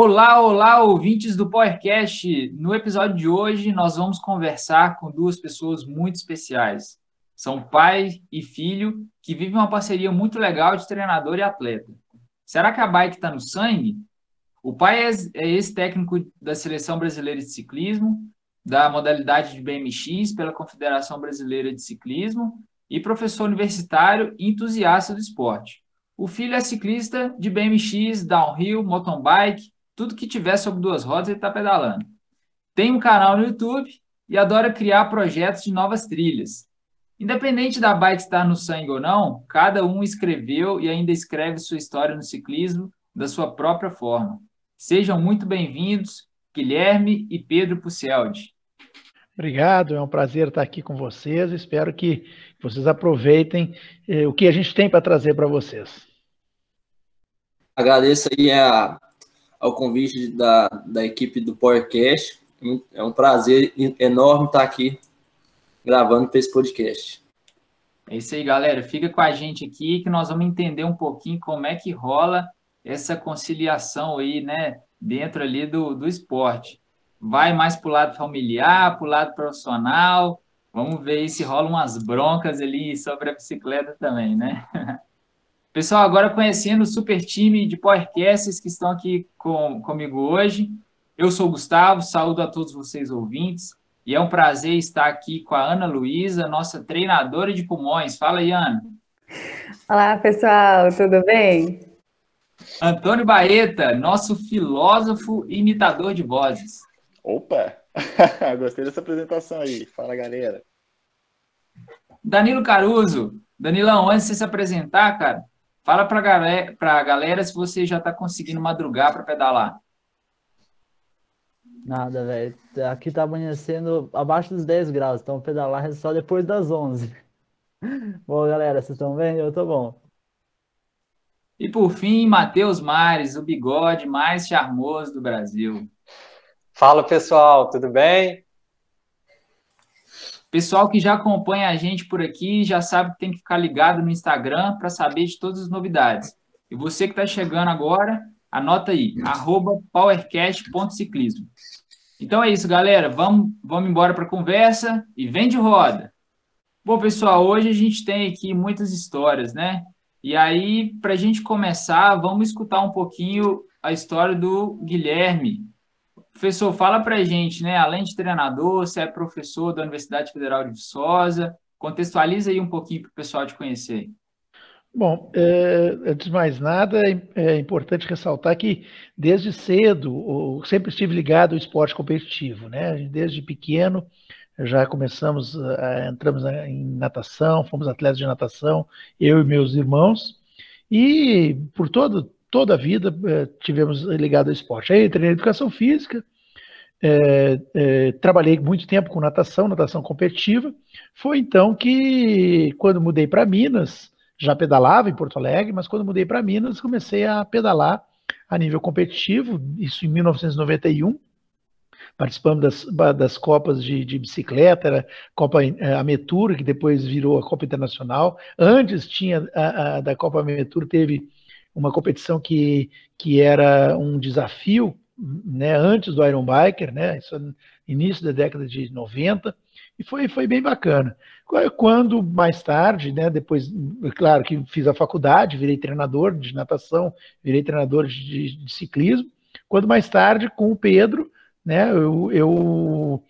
Olá, olá, ouvintes do PowerCast. No episódio de hoje, nós vamos conversar com duas pessoas muito especiais. São pai e filho que vivem uma parceria muito legal de treinador e atleta. Será que a bike está no sangue? O pai é, é ex-técnico da Seleção Brasileira de Ciclismo, da modalidade de BMX pela Confederação Brasileira de Ciclismo e professor universitário e entusiasta do esporte. O filho é ciclista de BMX, downhill, mountain bike, tudo que tiver sobre duas rodas ele está pedalando. Tem um canal no YouTube e adora criar projetos de novas trilhas. Independente da bike estar no sangue ou não, cada um escreveu e ainda escreve sua história no ciclismo da sua própria forma. Sejam muito bem-vindos, Guilherme e Pedro Puceldi. Obrigado, é um prazer estar aqui com vocês. Espero que vocês aproveitem eh, o que a gente tem para trazer para vocês. Agradeço aí a ao convite da, da equipe do podcast. É um prazer enorme estar aqui gravando para esse podcast. É isso aí, galera. Fica com a gente aqui que nós vamos entender um pouquinho como é que rola essa conciliação aí, né, dentro ali do, do esporte. Vai mais para o lado familiar, para o lado profissional. Vamos ver se rolam umas broncas ali sobre a bicicleta também, né? Pessoal, agora conhecendo o super time de podcasts que estão aqui com, comigo hoje. Eu sou o Gustavo, saúdo a todos vocês ouvintes. E é um prazer estar aqui com a Ana Luísa, nossa treinadora de pulmões. Fala aí, Ana. Olá, pessoal, tudo bem? Antônio Baeta, nosso filósofo e imitador de vozes. Opa! Gostei dessa apresentação aí. Fala, galera. Danilo Caruso. Danilão, antes de você se apresentar, cara, Fala para galera, a galera se você já está conseguindo madrugar para pedalar. Nada, velho. Aqui tá amanhecendo abaixo dos 10 graus, então pedalar é só depois das 11. bom, galera, vocês estão bem? Eu tô bom. E por fim, Matheus Mares, o bigode mais charmoso do Brasil. Fala pessoal, tudo bem? Pessoal que já acompanha a gente por aqui já sabe que tem que ficar ligado no Instagram para saber de todas as novidades. E você que está chegando agora, anota aí, powercast.ciclismo. Então é isso, galera. Vamos, vamos embora para a conversa e vem de roda. Bom, pessoal, hoje a gente tem aqui muitas histórias, né? E aí, para a gente começar, vamos escutar um pouquinho a história do Guilherme, Professor, fala para a gente, né? Além de treinador, você é professor da Universidade Federal de Viçosa. Contextualiza aí um pouquinho para o pessoal te conhecer. Bom, é, antes de mais nada, é, é importante ressaltar que desde cedo sempre estive ligado ao esporte competitivo, né? Desde pequeno já começamos, entramos em natação, fomos atletas de natação, eu e meus irmãos, e por todo toda a vida é, tivemos ligado ao esporte. Aí entrei na educação física, é, é, trabalhei muito tempo com natação, natação competitiva. Foi então que, quando mudei para Minas, já pedalava em Porto Alegre, mas quando mudei para Minas, comecei a pedalar a nível competitivo, isso em 1991. Participamos das, das Copas de, de bicicleta, era Copa Ametur, que depois virou a Copa Internacional. Antes tinha a, a, da Copa Ametur, teve uma competição que, que era um desafio, né, antes do Iron Biker, né, é início da década de 90, e foi, foi bem bacana. Quando mais tarde, né, depois, claro que fiz a faculdade, virei treinador de natação, virei treinador de, de ciclismo, quando mais tarde, com o Pedro, né, eu, eu,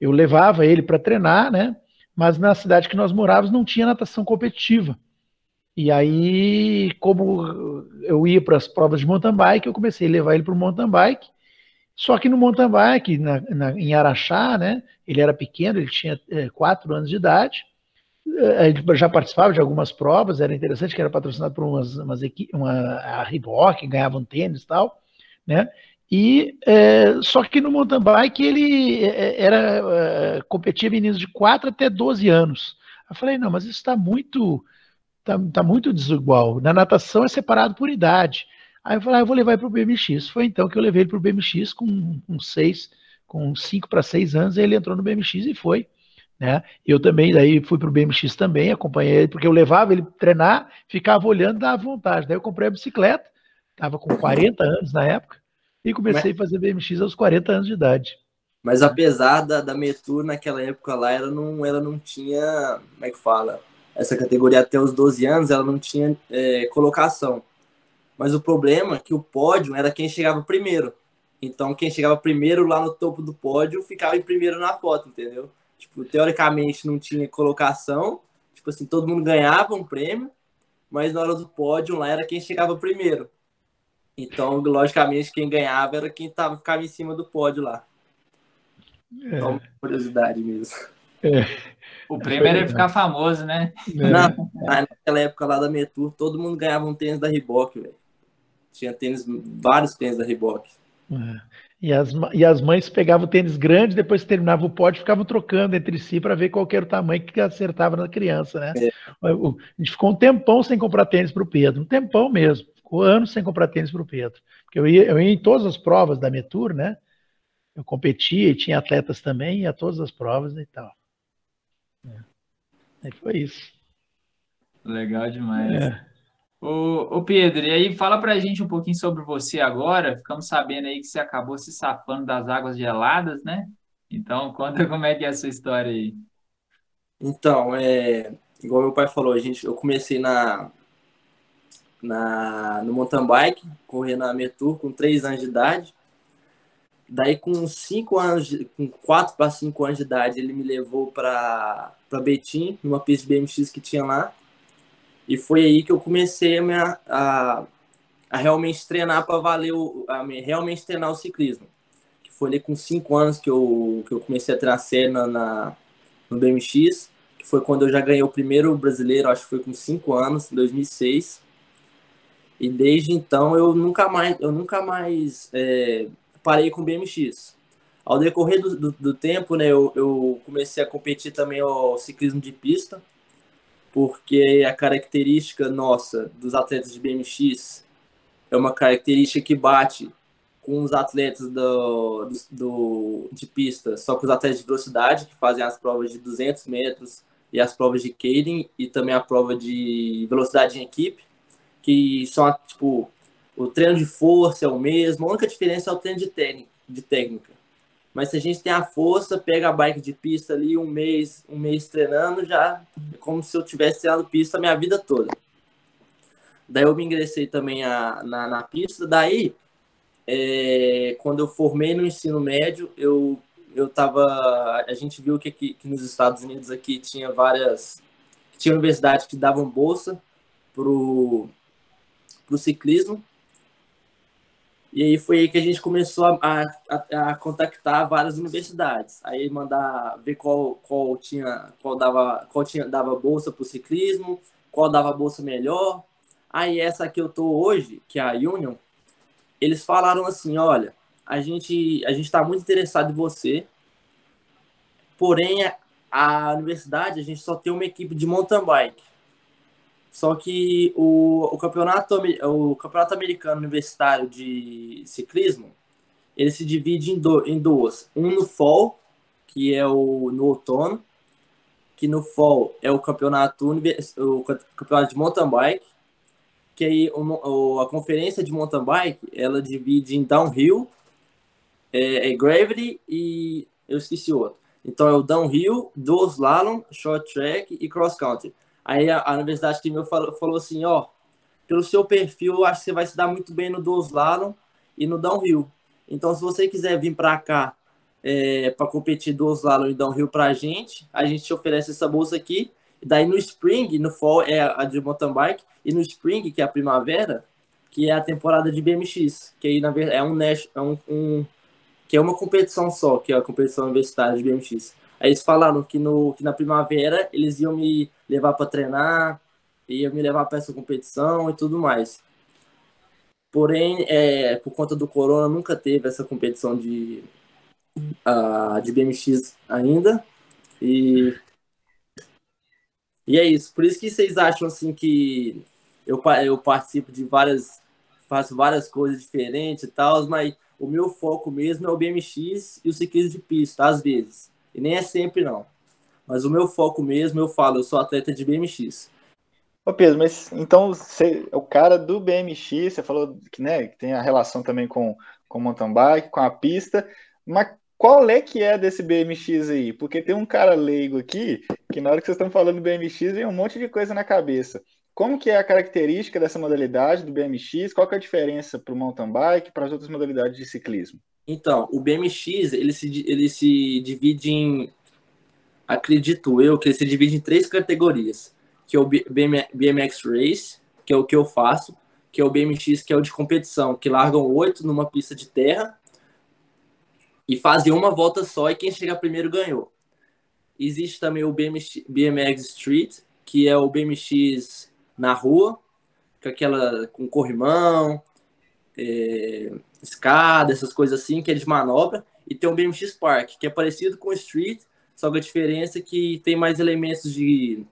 eu levava ele para treinar, né, mas na cidade que nós morávamos não tinha natação competitiva. E aí, como eu ia para as provas de mountain bike, eu comecei a levar ele para o mountain bike. Só que no mountain bike, na, na, em Araxá, né, ele era pequeno, ele tinha é, quatro anos de idade. É, ele já participava de algumas provas, era interessante que era patrocinado por umas, umas uma, a Reebok, ganhavam tênis e tal, né? E é, só que no mountain bike ele é, era é, competia meninos de 4 até 12 anos. Eu falei, não, mas isso está muito tá, tá muito desigual. Na natação é separado por idade. Aí eu falei, ah, eu vou levar ele para o BMX. Foi então que eu levei ele para o BMX com, com seis, com cinco para seis anos, ele entrou no BMX e foi. Né? Eu também, daí fui para o BMX também, acompanhei ele, porque eu levava ele treinar, ficava olhando, dava vontade. Daí eu comprei a bicicleta, estava com 40 anos na época, e comecei a fazer BMX aos 40 anos de idade. Mas apesar da, da Metur naquela época lá, ela não, ela não tinha, como é que fala? Essa categoria até os 12 anos, ela não tinha é, colocação. Mas o problema é que o pódio era quem chegava primeiro. Então, quem chegava primeiro lá no topo do pódio ficava em primeiro na foto, entendeu? Tipo, teoricamente não tinha colocação. Tipo assim, todo mundo ganhava um prêmio, mas na hora do pódio lá era quem chegava primeiro. Então, logicamente, quem ganhava era quem tava, ficava em cima do pódio lá. É. Então, curiosidade mesmo. É. O prêmio era ficar famoso, né? É. Na, naquela época lá da Metur, todo mundo ganhava um tênis da Reebok, velho. Tinha tênis, vários tênis da Reebok. É. E, as, e as mães pegavam o tênis grande, depois que terminava o pódio, ficavam trocando entre si para ver qual era o tamanho que acertava na criança, né? É. A gente ficou um tempão sem comprar tênis para o Pedro, um tempão mesmo. Ficou anos sem comprar tênis para o Pedro. Porque eu ia, eu ia em todas as provas da Metur, né? eu competia e tinha atletas também, ia a todas as provas e tal. É. foi isso. Legal demais. É. Ô, ô, Pedro, e aí fala pra gente um pouquinho sobre você agora. Ficamos sabendo aí que você acabou se safando das águas geladas, né? Então, conta como é que é a sua história aí. Então, é, igual meu pai falou, a gente, eu comecei na, na, no mountain bike, correndo na Metur com 3 anos de idade. Daí, com cinco anos, com quatro para cinco anos de idade, ele me levou para Betim, numa pista de BMX que tinha lá. E foi aí que eu comecei a, minha, a, a realmente treinar para valer, o, a realmente treinar o ciclismo. Que foi ali com cinco anos que eu, que eu comecei a treinar sério na, no BMX, que foi quando eu já ganhei o primeiro brasileiro, acho que foi com cinco anos, em 2006. E desde então eu nunca mais, eu nunca mais é, parei com BMX. Ao decorrer do, do, do tempo, né, eu, eu, comecei a competir também o ciclismo de pista, porque a característica nossa dos atletas de BMX é uma característica que bate com os atletas do, do, do, de pista, só com os atletas de velocidade, que fazem as provas de 200 metros e as provas de Kading e também a prova de velocidade em equipe, que são, tipo, o treino de força é o mesmo, a única diferença é o treino de, de técnica. Mas se a gente tem a força, pega a bike de pista ali um mês, um mês treinando, já é como se eu tivesse treinado pista a minha vida toda. Daí eu me ingressei também a, na, na pista. Daí, é, quando eu formei no ensino médio, eu eu tava, a gente viu que, que nos Estados Unidos aqui tinha várias, tinha universidades que davam bolsa pro pro ciclismo e aí foi aí que a gente começou a, a, a, contactar várias universidades. Aí mandar ver qual, qual tinha, qual dava, qual tinha, dava bolsa para o ciclismo, qual dava bolsa melhor. Aí essa que eu tô hoje, que é a Union, eles falaram assim, olha, a gente a gente está muito interessado em você, porém a universidade a gente só tem uma equipe de mountain bike. Só que o, o, campeonato, o campeonato americano universitário de ciclismo, ele se divide em, do, em duas. Um no fall, que é o no outono, que no fall é o campeonato, o campeonato de mountain bike, que aí o, a conferência de mountain bike, ela divide em downhill, é, é gravity e eu esqueci outro. Então é o downhill, do slalom, short track e cross country. Aí a, a Universidade de meu falou, falou assim, ó, pelo seu perfil, eu acho que você vai se dar muito bem no do slalom e no downhill. Então, se você quiser vir para cá é, para competir do slalom e downhill para a gente, a gente te oferece essa bolsa aqui. E daí no spring, no fall é a de mountain bike e no spring, que é a primavera, que é a temporada de BMX, que aí na verdade é um, é um, um que é uma competição só, que é a competição universitária de BMX. Aí eles falaram que, no, que na primavera eles iam me levar para treinar, iam me levar para essa competição e tudo mais. Porém, é, por conta do corona, nunca teve essa competição de, uh, de BMX ainda. E, e é isso. Por isso que vocês acham assim que eu, eu participo de várias. faço várias coisas diferentes e tal, mas o meu foco mesmo é o BMX e o ciclismo de pista, às vezes. E nem é sempre não. Mas o meu foco mesmo, eu falo, eu sou atleta de BMX. Ô Pedro, mas então você, o cara do BMX, você falou que, né, que tem a relação também com, com o mountain bike, com a pista, mas qual é que é desse BMX aí? Porque tem um cara leigo aqui que na hora que vocês estão falando do BMX vem um monte de coisa na cabeça. Como que é a característica dessa modalidade do BMX? Qual que é a diferença para o mountain bike e para as outras modalidades de ciclismo? Então, o BMX ele se, ele se divide em, acredito eu, que ele se divide em três categorias, que é o BMX Race, que é o que eu faço, que é o BMX, que é o de competição, que largam oito numa pista de terra e fazem uma volta só e quem chega primeiro ganhou. Existe também o BMX, BMX Street, que é o BMX na rua, com aquela com corrimão, é, escada, essas coisas assim, que é de manobra, e tem o BMX Park, que é parecido com o Street, só que a diferença é que tem mais elementos de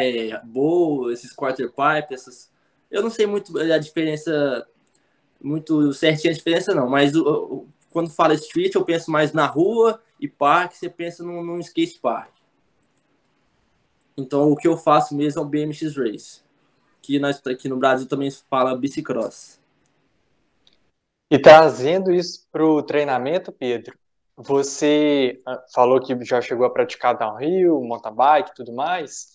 é, boa, esses quarter pipe, essas. Eu não sei muito a diferença, muito certinha a diferença não, mas quando fala street eu penso mais na rua e park você pensa num, num skate park. Então, o que eu faço mesmo é o BMX Race, que nós aqui no Brasil também fala bicicross. E trazendo isso para o treinamento, Pedro, você ah, falou que já chegou a praticar downhill, mountain bike tudo mais.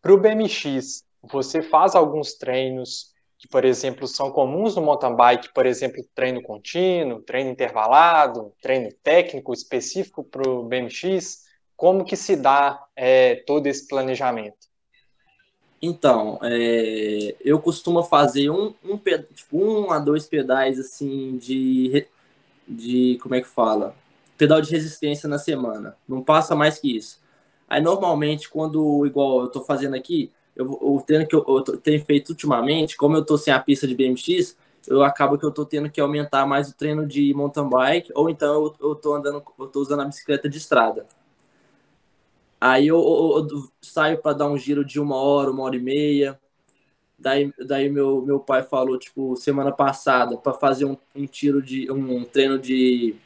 Para o BMX, você faz alguns treinos que, por exemplo, são comuns no mountain bike, por exemplo, treino contínuo, treino intervalado, treino técnico específico para o BMX? Como que se dá é, todo esse planejamento? Então, é, eu costumo fazer um, um, tipo, um a dois pedais assim de, de como é que fala? Pedal de resistência na semana. Não passa mais que isso. Aí normalmente, quando, igual eu tô fazendo aqui, eu, o treino que eu, eu tenho feito ultimamente, como eu tô sem a pista de BMX, eu acabo que eu tô tendo que aumentar mais o treino de mountain bike, ou então eu, tô andando, eu tô usando a bicicleta de estrada. Aí eu, eu, eu saio para dar um giro de uma hora, uma hora e meia. Daí, daí meu, meu pai falou, tipo, semana passada, para fazer um, um, tiro de. um treino de.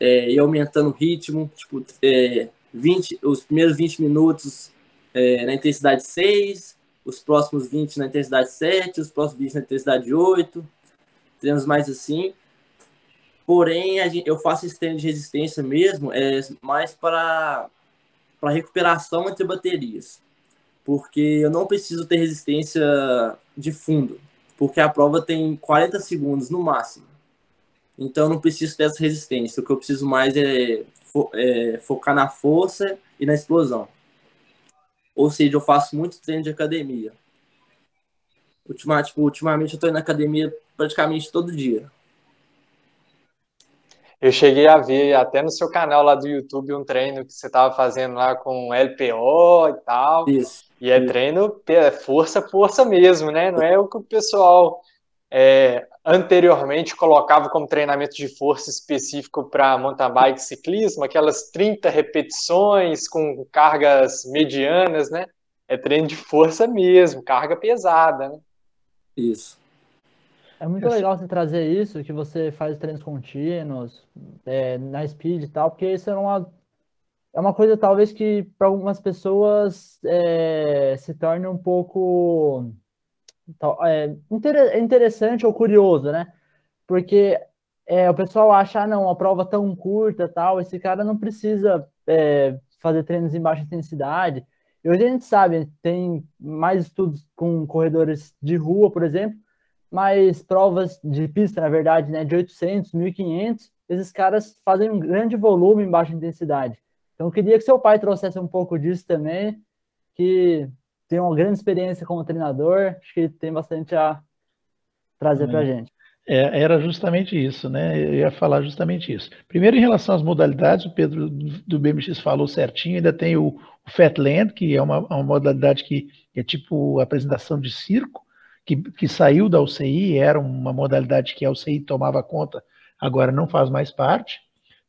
É, ir aumentando o ritmo, tipo, é, 20, os primeiros 20 minutos é, na intensidade 6, os próximos 20 na intensidade 7, os próximos 20 na intensidade 8, treinos mais assim. Porém, gente, eu faço esse treino de resistência mesmo, é mais para recuperação entre baterias, porque eu não preciso ter resistência de fundo, porque a prova tem 40 segundos no máximo. Então eu não preciso dessa resistência. O que eu preciso mais é, fo é focar na força e na explosão. Ou seja, eu faço muito treino de academia. Ultima, tipo, ultimamente eu estou indo na academia praticamente todo dia. Eu cheguei a ver até no seu canal lá do YouTube um treino que você estava fazendo lá com LPO e tal. Isso. E é isso. treino é força, força mesmo, né? Não é o que o pessoal é, anteriormente colocava como treinamento de força específico para mountain bike ciclismo, aquelas 30 repetições com cargas medianas, né? É treino de força mesmo, carga pesada, né? Isso. É muito legal você trazer isso, que você faz treinos contínuos, é, na speed e tal, porque isso é uma, é uma coisa talvez que para algumas pessoas é, se torne um pouco é, interessante ou curioso, né? Porque é, o pessoal acha, ah, não, uma prova tão curta tal, esse cara não precisa é, fazer treinos em baixa intensidade. E hoje a gente sabe, tem mais estudos com corredores de rua, por exemplo, mas provas de pista, na verdade, né, de 800, 1500, esses caras fazem um grande volume em baixa intensidade. Então, eu queria que seu pai trouxesse um pouco disso também, que tem uma grande experiência como treinador, acho que tem bastante a trazer para a gente. É, era justamente isso, né? Eu ia falar justamente isso. Primeiro, em relação às modalidades, o Pedro do BMX falou certinho, ainda tem o, o Fatland, que é uma, uma modalidade que é tipo apresentação de circo, que, que saiu da UCI, era uma modalidade que a UCI tomava conta, agora não faz mais parte,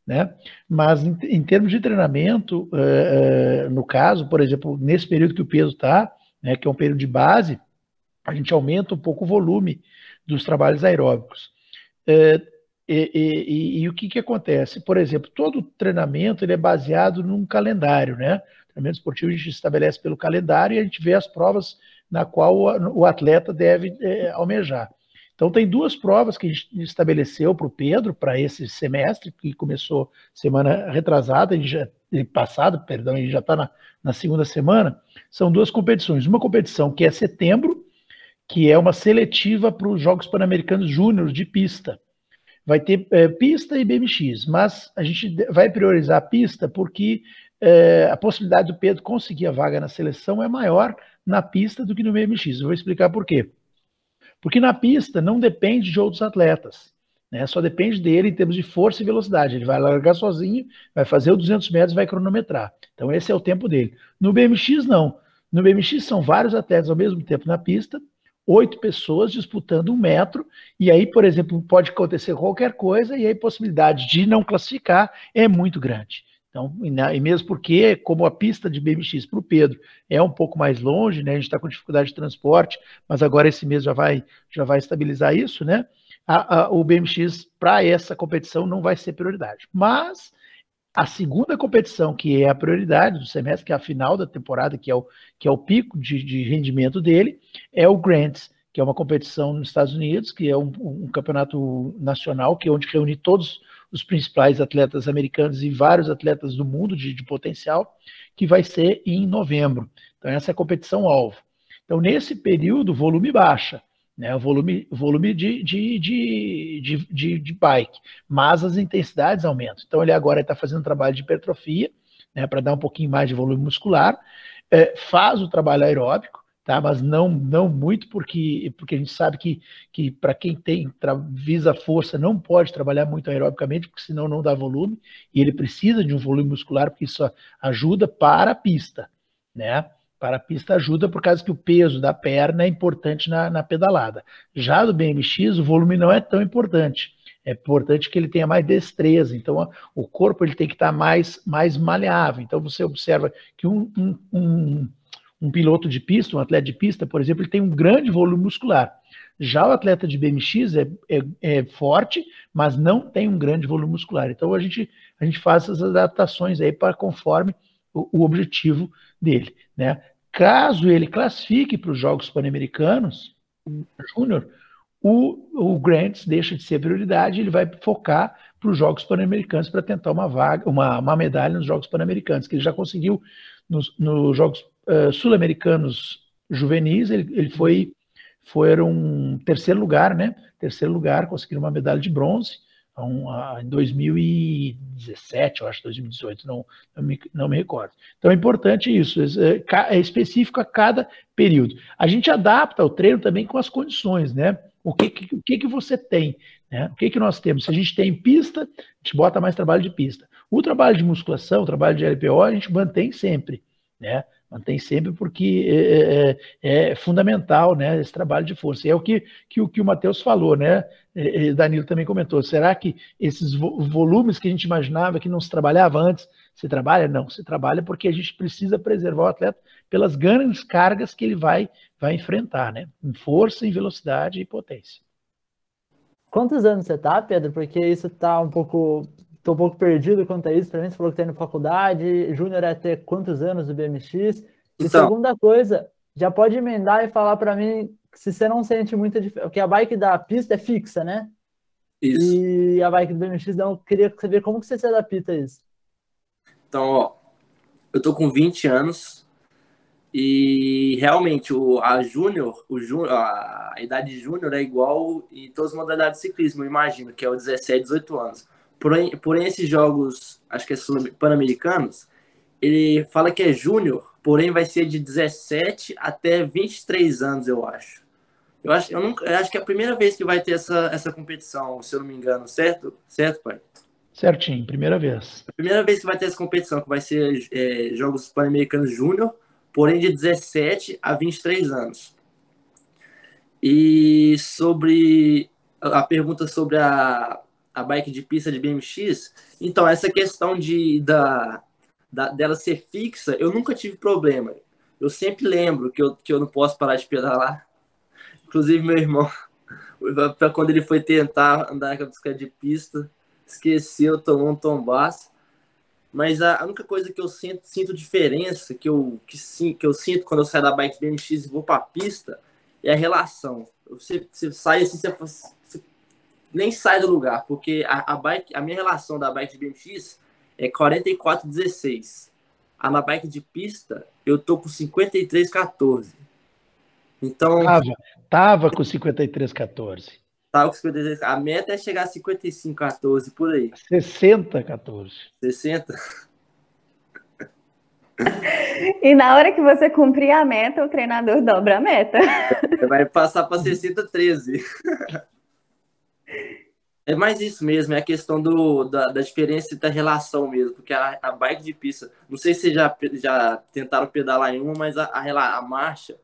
né? Mas em, em termos de treinamento, uh, uh, no caso, por exemplo, nesse período que o peso está, né, que é um período de base, a gente aumenta um pouco o volume dos trabalhos aeróbicos. Uh, e, e, e, e, o que, que acontece? Por exemplo, todo treinamento ele é baseado num calendário, né? treinamento esportivo a gente estabelece pelo calendário e a gente vê as provas na qual o atleta deve é, almejar. Então, tem duas provas que a gente estabeleceu para o Pedro, para esse semestre, que começou semana retrasada, já, passado, perdão, a gente já está na, na segunda semana. São duas competições. Uma competição que é setembro, que é uma seletiva para os Jogos Pan-Americanos Júnior de pista. Vai ter é, pista e BMX, mas a gente vai priorizar a pista porque é, a possibilidade do Pedro conseguir a vaga na seleção é maior na pista do que no BMX. Eu vou explicar por quê. Porque na pista não depende de outros atletas, né? só depende dele em termos de força e velocidade. Ele vai largar sozinho, vai fazer os 200 metros vai cronometrar. Então esse é o tempo dele. No BMX, não. No BMX são vários atletas ao mesmo tempo na pista, oito pessoas disputando um metro, e aí, por exemplo, pode acontecer qualquer coisa, e aí a possibilidade de não classificar é muito grande. Então, e mesmo porque, como a pista de BMX para o Pedro é um pouco mais longe, né? A gente está com dificuldade de transporte, mas agora esse mês já vai, já vai estabilizar isso, né? A, a, o BMX para essa competição não vai ser prioridade. Mas a segunda competição, que é a prioridade do semestre, que é a final da temporada, que é o, que é o pico de, de rendimento dele, é o Grants, que é uma competição nos Estados Unidos, que é um, um campeonato nacional, que é onde reúne todos os principais atletas americanos e vários atletas do mundo de, de potencial, que vai ser em novembro. Então, essa é a competição alvo. Então, nesse período, o volume baixa, né? o volume, volume de, de, de, de, de bike, mas as intensidades aumentam. Então, ele agora está fazendo trabalho de hipertrofia, né, para dar um pouquinho mais de volume muscular, é, faz o trabalho aeróbico, tá? Mas não não muito porque porque a gente sabe que, que para quem tem visa força não pode trabalhar muito aerobicamente porque senão não dá volume e ele precisa de um volume muscular porque isso ajuda para a pista, né? Para a pista ajuda por causa que o peso da perna é importante na, na pedalada. Já do BMX o volume não é tão importante. É importante que ele tenha mais destreza. Então, o corpo ele tem que estar mais, mais maleável. Então, você observa que um, um, um um piloto de pista, um atleta de pista, por exemplo, ele tem um grande volume muscular. Já o atleta de BMX é, é, é, forte, mas não tem um grande volume muscular. Então a gente, a gente faz essas adaptações aí para conforme o, o, objetivo dele. Né? Caso ele classifique para os Jogos Pan-Americanos Júnior, o, o Grants deixa de ser prioridade, ele vai focar para os Jogos Pan-Americanos para tentar uma vaga, uma, uma medalha nos Jogos Pan-Americanos, que ele já conseguiu nos, nos Jogos uh, sul-americanos juvenis, ele, ele foi foram terceiro lugar, né? Terceiro lugar, conseguiram uma medalha de bronze uh, em 2017, eu acho, 2018, não, não, me, não me recordo. Então é importante isso, é, é específico a cada período. A gente adapta o treino também com as condições, né? O que, que, o que, que você tem? Né? O que, que nós temos? Se a gente tem pista, a gente bota mais trabalho de pista. O trabalho de musculação, o trabalho de LPO, a gente mantém sempre. Né? Mantém sempre porque é, é, é, é, fundamental né, esse trabalho de força. E é o que, que, que o Matheus falou, né? E Danilo também comentou. Será que esses volumes que a gente imaginava que não se trabalhava antes, se trabalha? Não, se trabalha porque a gente precisa preservar o atleta pelas grandes cargas que ele vai, vai enfrentar, né? Em força, em velocidade e potência. Quantos anos você tá, Pedro? Porque isso tá um pouco Estou um pouco perdido quanto a isso. Para mim, você falou que tem tá na faculdade. Júnior é ter quantos anos do BMX? E então, segunda coisa, já pode emendar e falar para mim se você não sente muita diferença. Porque a bike da pista é fixa, né? Isso. E a bike do BMX, não. Eu queria saber como que você se adapta a isso. Então, ó, eu tô com 20 anos e realmente o, a júnior, o júnior, a idade júnior é igual em todas as modalidades de ciclismo, eu imagino, que é o 17, 18 anos. Porém, porém esses jogos, acho que é pan-americanos, ele fala que é júnior, porém vai ser de 17 até 23 anos, eu acho. Eu acho, eu nunca, eu acho que é a primeira vez que vai ter essa, essa competição, se eu não me engano, certo? Certo, pai? Certinho, primeira vez. A primeira vez que vai ter essa competição, que vai ser é, Jogos Pan-Americanos Júnior, porém de 17 a 23 anos. E sobre a pergunta sobre a, a bike de pista de BMX, então essa questão de da, da, dela ser fixa, eu nunca tive problema. Eu sempre lembro que eu, que eu não posso parar de pedalar. Inclusive meu irmão, para quando ele foi tentar andar com a bicicleta de pista, esqueceu, tomou um tombaço. Mas a única coisa que eu sinto, sinto diferença, que eu, que, sim, que eu sinto quando eu saio da bike BMX e vou para a pista, é a relação. Você, você sai assim, você, nem sai do lugar, porque a, a, bike, a minha relação da bike de BMX é 44,16. A na bike de pista, eu tô com 53,14. Então. Tava, tava com 53,14. Tava com 53. A meta é chegar a 55,14 por aí. 60,14. 60? E na hora que você cumprir a meta, o treinador dobra a meta. Vai passar para 60,13. É mais isso mesmo, é a questão do, da, da diferença da relação mesmo, porque a, a bike de pista, não sei se já, já tentaram pedalar em uma, mas a, a, a marcha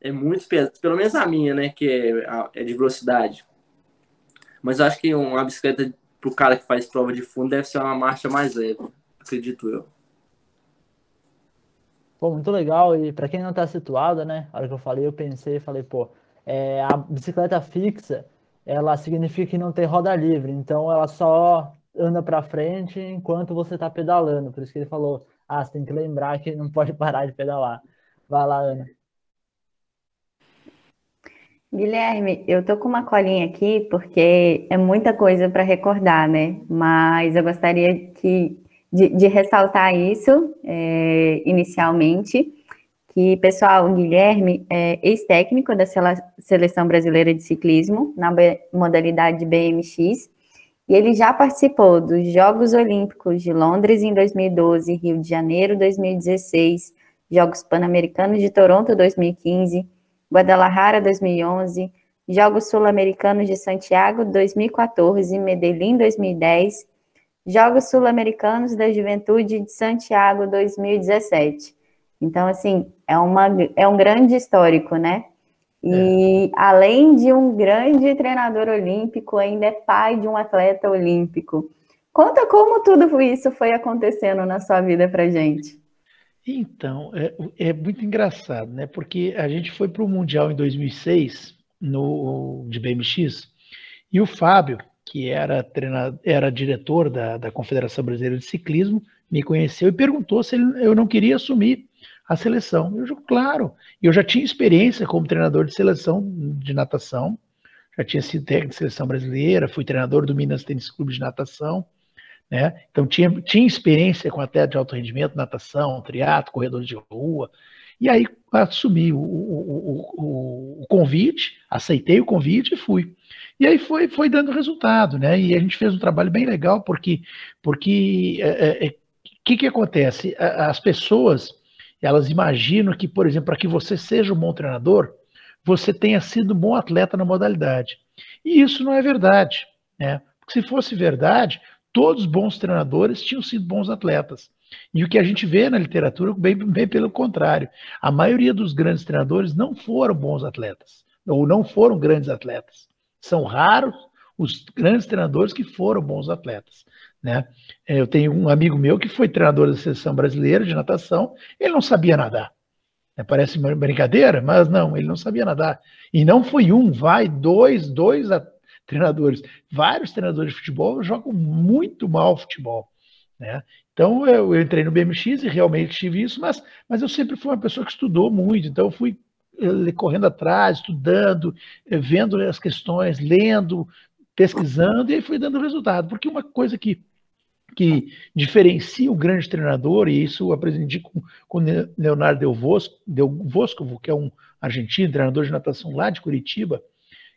é muito pesada, pelo menos a minha, né, que é, é de velocidade. Mas eu acho que uma bicicleta para o cara que faz prova de fundo deve ser uma marcha mais leve, acredito eu. Pô, muito legal. E para quem não está situado, né? A hora que eu falei, eu pensei, falei, pô, é, a bicicleta fixa, ela significa que não tem roda livre, então ela só anda para frente enquanto você está pedalando. Por isso que ele falou, ah, você tem que lembrar que não pode parar de pedalar. Vai lá, Ana. Guilherme, eu tô com uma colinha aqui porque é muita coisa para recordar, né? Mas eu gostaria que, de, de ressaltar isso é, inicialmente, que, pessoal, o Guilherme é ex-técnico da Seleção Brasileira de Ciclismo, na modalidade BMX, e ele já participou dos Jogos Olímpicos de Londres em 2012, Rio de Janeiro 2016, Jogos Pan-Americanos de Toronto 2015, Guadalajara 2011, Jogos Sul-Americanos de Santiago 2014, Medellín 2010, Jogos Sul-Americanos da Juventude de Santiago 2017. Então, assim, é, uma, é um grande histórico, né? E é. além de um grande treinador olímpico, ainda é pai de um atleta olímpico. Conta como tudo isso foi acontecendo na sua vida pra gente. Então, é, é, muito engraçado, né? Porque a gente foi para o Mundial em 2006, no, de BMX, e o Fábio, que era, treinador, era diretor da, da Confederação Brasileira de Ciclismo, me conheceu e perguntou se ele, eu não queria assumir a seleção. Eu digo, claro, eu já tinha experiência como treinador de seleção de natação, já tinha sido técnico de seleção brasileira, fui treinador do Minas Tênis Clube de Natação, né? Então tinha, tinha experiência com atleta de alto rendimento, natação, triatlo, corredor de rua. E aí assumi o, o, o, o, convite, aceitei o convite e fui. E aí foi, foi dando resultado, né? E a gente fez um trabalho bem legal, porque porque é, é, é que, que acontece? As pessoas elas imaginam que, por exemplo, para que você seja um bom treinador, você tenha sido um bom atleta na modalidade. E isso não é verdade. Né? Porque se fosse verdade, todos os bons treinadores tinham sido bons atletas. E o que a gente vê na literatura, bem, bem pelo contrário, a maioria dos grandes treinadores não foram bons atletas, ou não foram grandes atletas. São raros os grandes treinadores que foram bons atletas. Né? Eu tenho um amigo meu que foi treinador da seleção brasileira de natação, ele não sabia nadar. Parece uma brincadeira, mas não, ele não sabia nadar. E não foi um, vai, dois, dois treinadores. Vários treinadores de futebol jogam muito mal futebol. Né? Então eu, eu, entrei no BMX e realmente tive isso, mas, mas eu sempre fui uma pessoa que estudou muito, então eu fui eh, correndo atrás, estudando, eh, vendo as questões, lendo, pesquisando, e aí fui dando resultado. Porque uma coisa que, que diferencia o grande treinador, e isso eu aprendi com, com Leonardo Del Vosco, Del Vosco, que é um argentino, treinador de natação lá de Curitiba,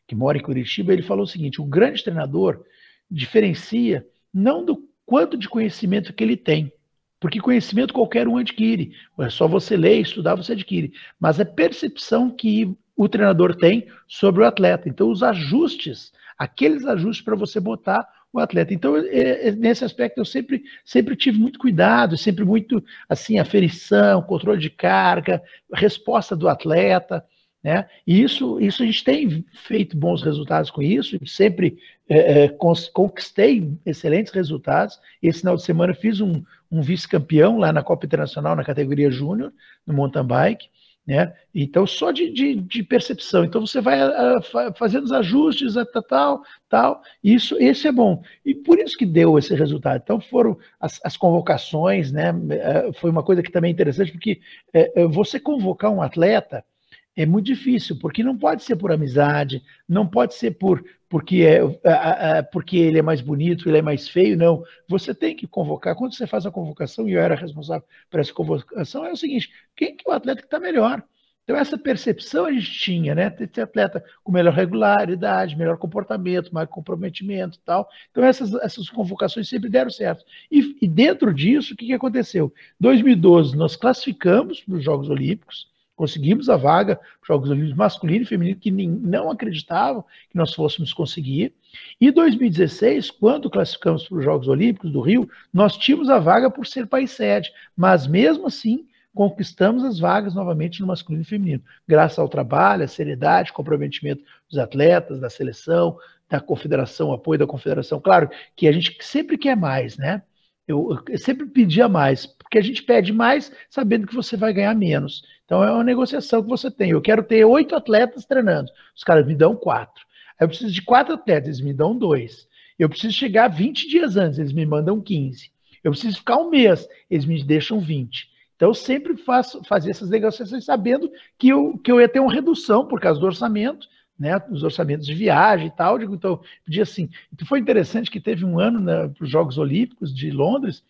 que mora em Curitiba, ele falou o seguinte: o grande treinador diferencia não do quanto de conhecimento que ele tem, porque conhecimento qualquer um adquire, é só você ler, estudar, você adquire, mas a percepção que o treinador tem sobre o atleta. Então, os ajustes, aqueles ajustes para você botar o atleta. Então, é, é, nesse aspecto, eu sempre, sempre tive muito cuidado, sempre muito, assim, aferição, controle de carga, resposta do atleta. Né? E isso, isso a gente tem feito bons resultados com isso, sempre é, é conquistei excelentes resultados. Esse final de semana fiz um, um vice-campeão lá na Copa Internacional na categoria Júnior, no mountain bike, Né? Então, só de, de, de, percepção. Então, você vai a, a, fazendo os ajustes, a, tal, tal. Isso, esse é bom. E por isso que deu esse resultado. Então, foram as, as convocações, né? É, foi uma coisa que também é interessante, porque é, é, você convocar um atleta é muito difícil, porque não pode ser por amizade, não pode ser por porque, é, porque ele é mais bonito, ele é mais feio, não. Você tem que convocar. Quando você faz a convocação, e eu era responsável por essa convocação, é o seguinte: quem que é o atleta que está melhor? Então, essa percepção a gente tinha, né? Ter atleta com melhor regularidade, melhor comportamento, mais comprometimento e tal. Então, essas, essas convocações sempre deram certo. E, e dentro disso, o que, que aconteceu? Em 2012, nós classificamos para os Jogos Olímpicos, Conseguimos a vaga para os Jogos Olímpicos masculino e feminino, que não acreditavam que nós fôssemos conseguir. E 2016, quando classificamos para os Jogos Olímpicos do Rio, nós tínhamos a vaga por ser país sede, mas mesmo assim conquistamos as vagas novamente no masculino e feminino, graças ao trabalho, à seriedade, comprometimento dos atletas, da seleção, da confederação, apoio da confederação. Claro que a gente sempre quer mais, né? Eu, eu sempre pedia mais, porque a gente pede mais sabendo que você vai ganhar menos. Então é uma negociação que você tem. Eu quero ter oito atletas treinando. Os caras me dão quatro. Eu preciso de quatro atletas, eles me dão dois. Eu preciso chegar 20 dias antes, eles me mandam 15. Eu preciso ficar um mês, eles me deixam 20. Então eu sempre faço fazer essas negociações sabendo que eu, que eu ia ter uma redução por causa do orçamento, né, os orçamentos de viagem e tal. Então, pedia assim. Então, foi interessante que teve um ano né, para os Jogos Olímpicos de Londres,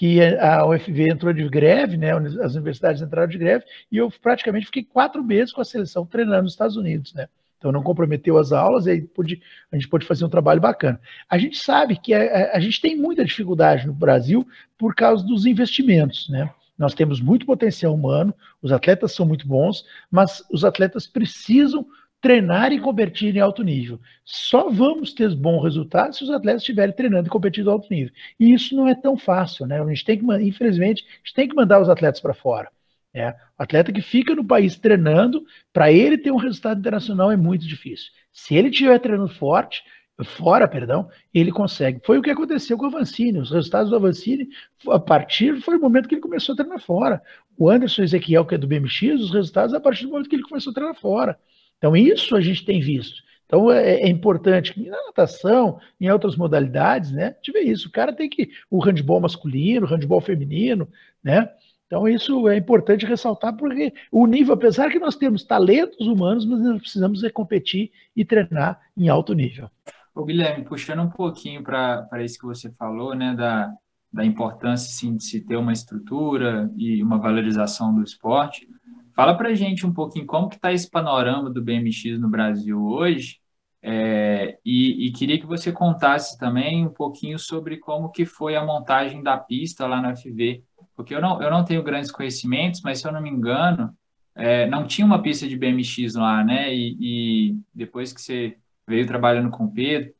que a UFV entrou de greve, né, as universidades entraram de greve, e eu praticamente fiquei quatro meses com a seleção treinando nos Estados Unidos, né? Então não comprometeu as aulas e pude, a gente pôde fazer um trabalho bacana. A gente sabe que a, a, gente tem muita dificuldade no Brasil por causa dos investimentos, né? Nós temos muito potencial humano, os atletas são muito bons, mas os atletas precisam treinar e competir em alto nível. Só vamos ter bons resultados se os atletas estiverem treinando e competindo em alto nível. E isso não é tão fácil, né? A gente tem que, infelizmente, a gente tem que mandar os atletas para fora. Né? O atleta que fica no país treinando, para ele ter um resultado internacional é muito difícil. Se ele estiver treinando forte, fora, perdão, ele consegue. Foi o que aconteceu com o Avancini. Os resultados do Avancini, a partir foi o momento que ele começou a treinar fora. O Anderson Ezequiel, que é do BMX, os resultados a partir do momento que ele começou a treinar fora. Então, isso a gente tem visto. Então, é, é importante que na natação, em outras modalidades, né, tiver isso. O cara tem que. O handball masculino, o handball feminino, né? Então, isso é importante ressaltar, porque o nível, apesar que nós temos talentos humanos, mas nós precisamos é competir e treinar em alto nível. Ô, Guilherme, puxando um pouquinho para isso que você falou, né, da, da importância sim, de se ter uma estrutura e uma valorização do esporte, Fala para gente um pouquinho como que está esse panorama do BMX no Brasil hoje, é, e, e, queria que você contasse também um pouquinho sobre como que foi a montagem da pista lá no FV, porque eu não, eu não tenho grandes conhecimentos, mas se eu não me engano, é, não tinha uma pista de BMX lá, né? E, e, depois que você veio trabalhando com o Pedro,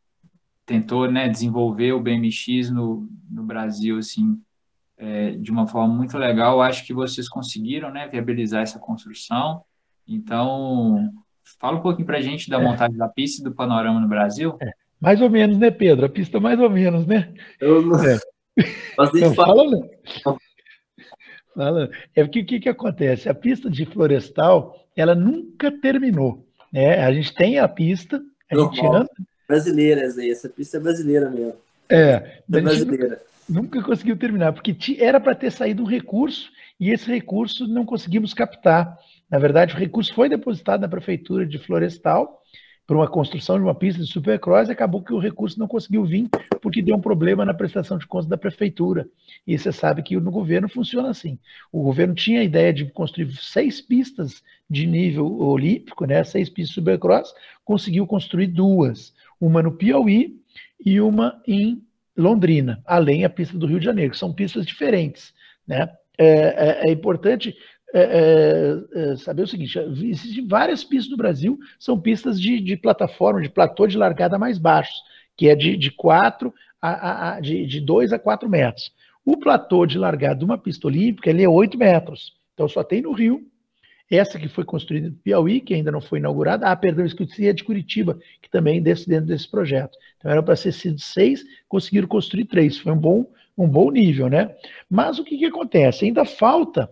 tentou né, desenvolver o BMX no, no Brasil, assim, é, de uma forma muito legal. Acho que vocês conseguiram né, viabilizar essa construção. Então, fala um pouquinho para a gente da é. montagem da pista e do panorama no Brasil. É. Mais ou menos, né, Pedro? A pista mais ou menos, né? Eu não... É. Mas não, fala, não. Fala. É porque o que, que acontece? A pista de florestal, ela nunca terminou. Né? A gente tem a pista, a Normal. gente anda... Brasileira, essa pista é brasileira mesmo. É, é brasileira nunca conseguiu terminar, porque era para ter saído um recurso e esse recurso não conseguimos captar. Na verdade, o recurso foi depositado na prefeitura de Florestal para uma construção de uma pista de supercross e acabou que o recurso não conseguiu vir porque deu um problema na prestação de contas da prefeitura. E você sabe que no governo funciona assim. O governo tinha a ideia de construir seis pistas de nível olímpico, né, seis pistas de supercross, conseguiu construir duas, uma no Piauí e uma em Londrina, além a pista do Rio de Janeiro, são pistas diferentes. Né? É, é, é importante é, é, é saber o seguinte: existem várias pistas no Brasil, são pistas de, de plataforma, de platô de largada mais baixos, que é de, de 4 a, a, de, de 2 a 4 metros. O platô de largada de uma pista olímpica ele é 8 metros. Então só tem no Rio essa que foi construída em Piauí, que ainda não foi inaugurada. Ah, perdão, esqueci é de Curitiba, que também desse, dentro desse projeto. Então era para ser sido seis, conseguiram construir três. Foi um bom, um bom nível, né? Mas o que, que acontece? Ainda falta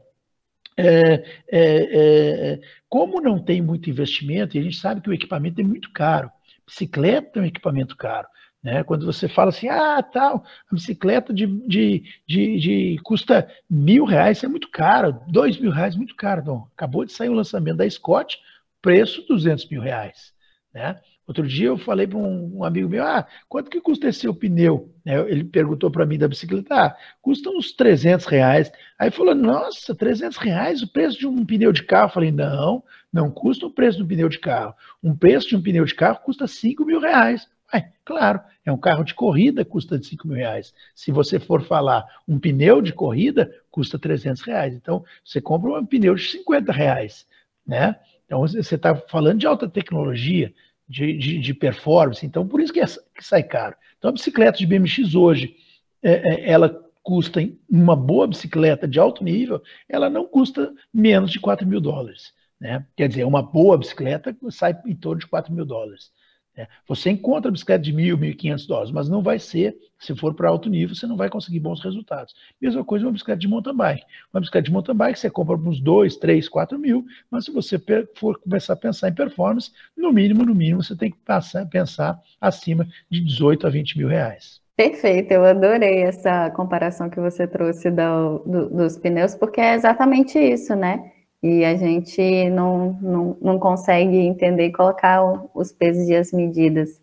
É, é, é, como não tem muito investimento, e a gente sabe que o equipamento é muito caro, bicicleta é um equipamento caro. Né? Quando você fala assim, ah, tal, a bicicleta de, de, de, de custa mil reais, é muito caro, dois mil reais, muito caro. Então, acabou de sair o lançamento da Scott, preço 200 mil reais. Né? Outro dia eu falei para um, um, amigo meu, ah, quanto que custa esse seu pneu? É, ele perguntou para mim da bicicleta, ah, custa uns 300 reais. Aí falou, nossa, 300 reais o preço de um pneu de carro? Eu falei, não, não custa o preço de um pneu de carro. Um preço de um pneu de carro custa 5 mil reais. Ué, claro, é um carro de corrida, custa 5 mil reais. Se você for falar um pneu de corrida, custa 300 reais. Então, você compra um pneu de 50 reais, né? Então, você está falando de alta tecnologia, de, de, de performance. Então, por isso que, é, que, sai caro. Então, a bicicleta de BMX hoje, é, é, ela custa, uma boa bicicleta de alto nível, ela não custa menos de 4 mil dólares. Né? Quer dizer, uma boa bicicleta sai em torno de 4 mil dólares. Né? Você encontra bicicleta de mil, mil e quinhentos dólares, mas não vai ser, se for para alto nível, você não vai conseguir bons resultados. Mesma coisa uma bicicleta de mountain bike. Uma bicicleta de mountain bike você compra uns 2, 3, 4 mil, mas se você for começar a pensar em performance, no mínimo, no mínimo, você tem que passar, pensar acima de 18 a 20 mil reais. Perfeito, eu adorei essa comparação que você trouxe do, do, dos pneus, porque é exatamente isso, né? E a gente não, não, não consegue entender e colocar os pesos e as medidas.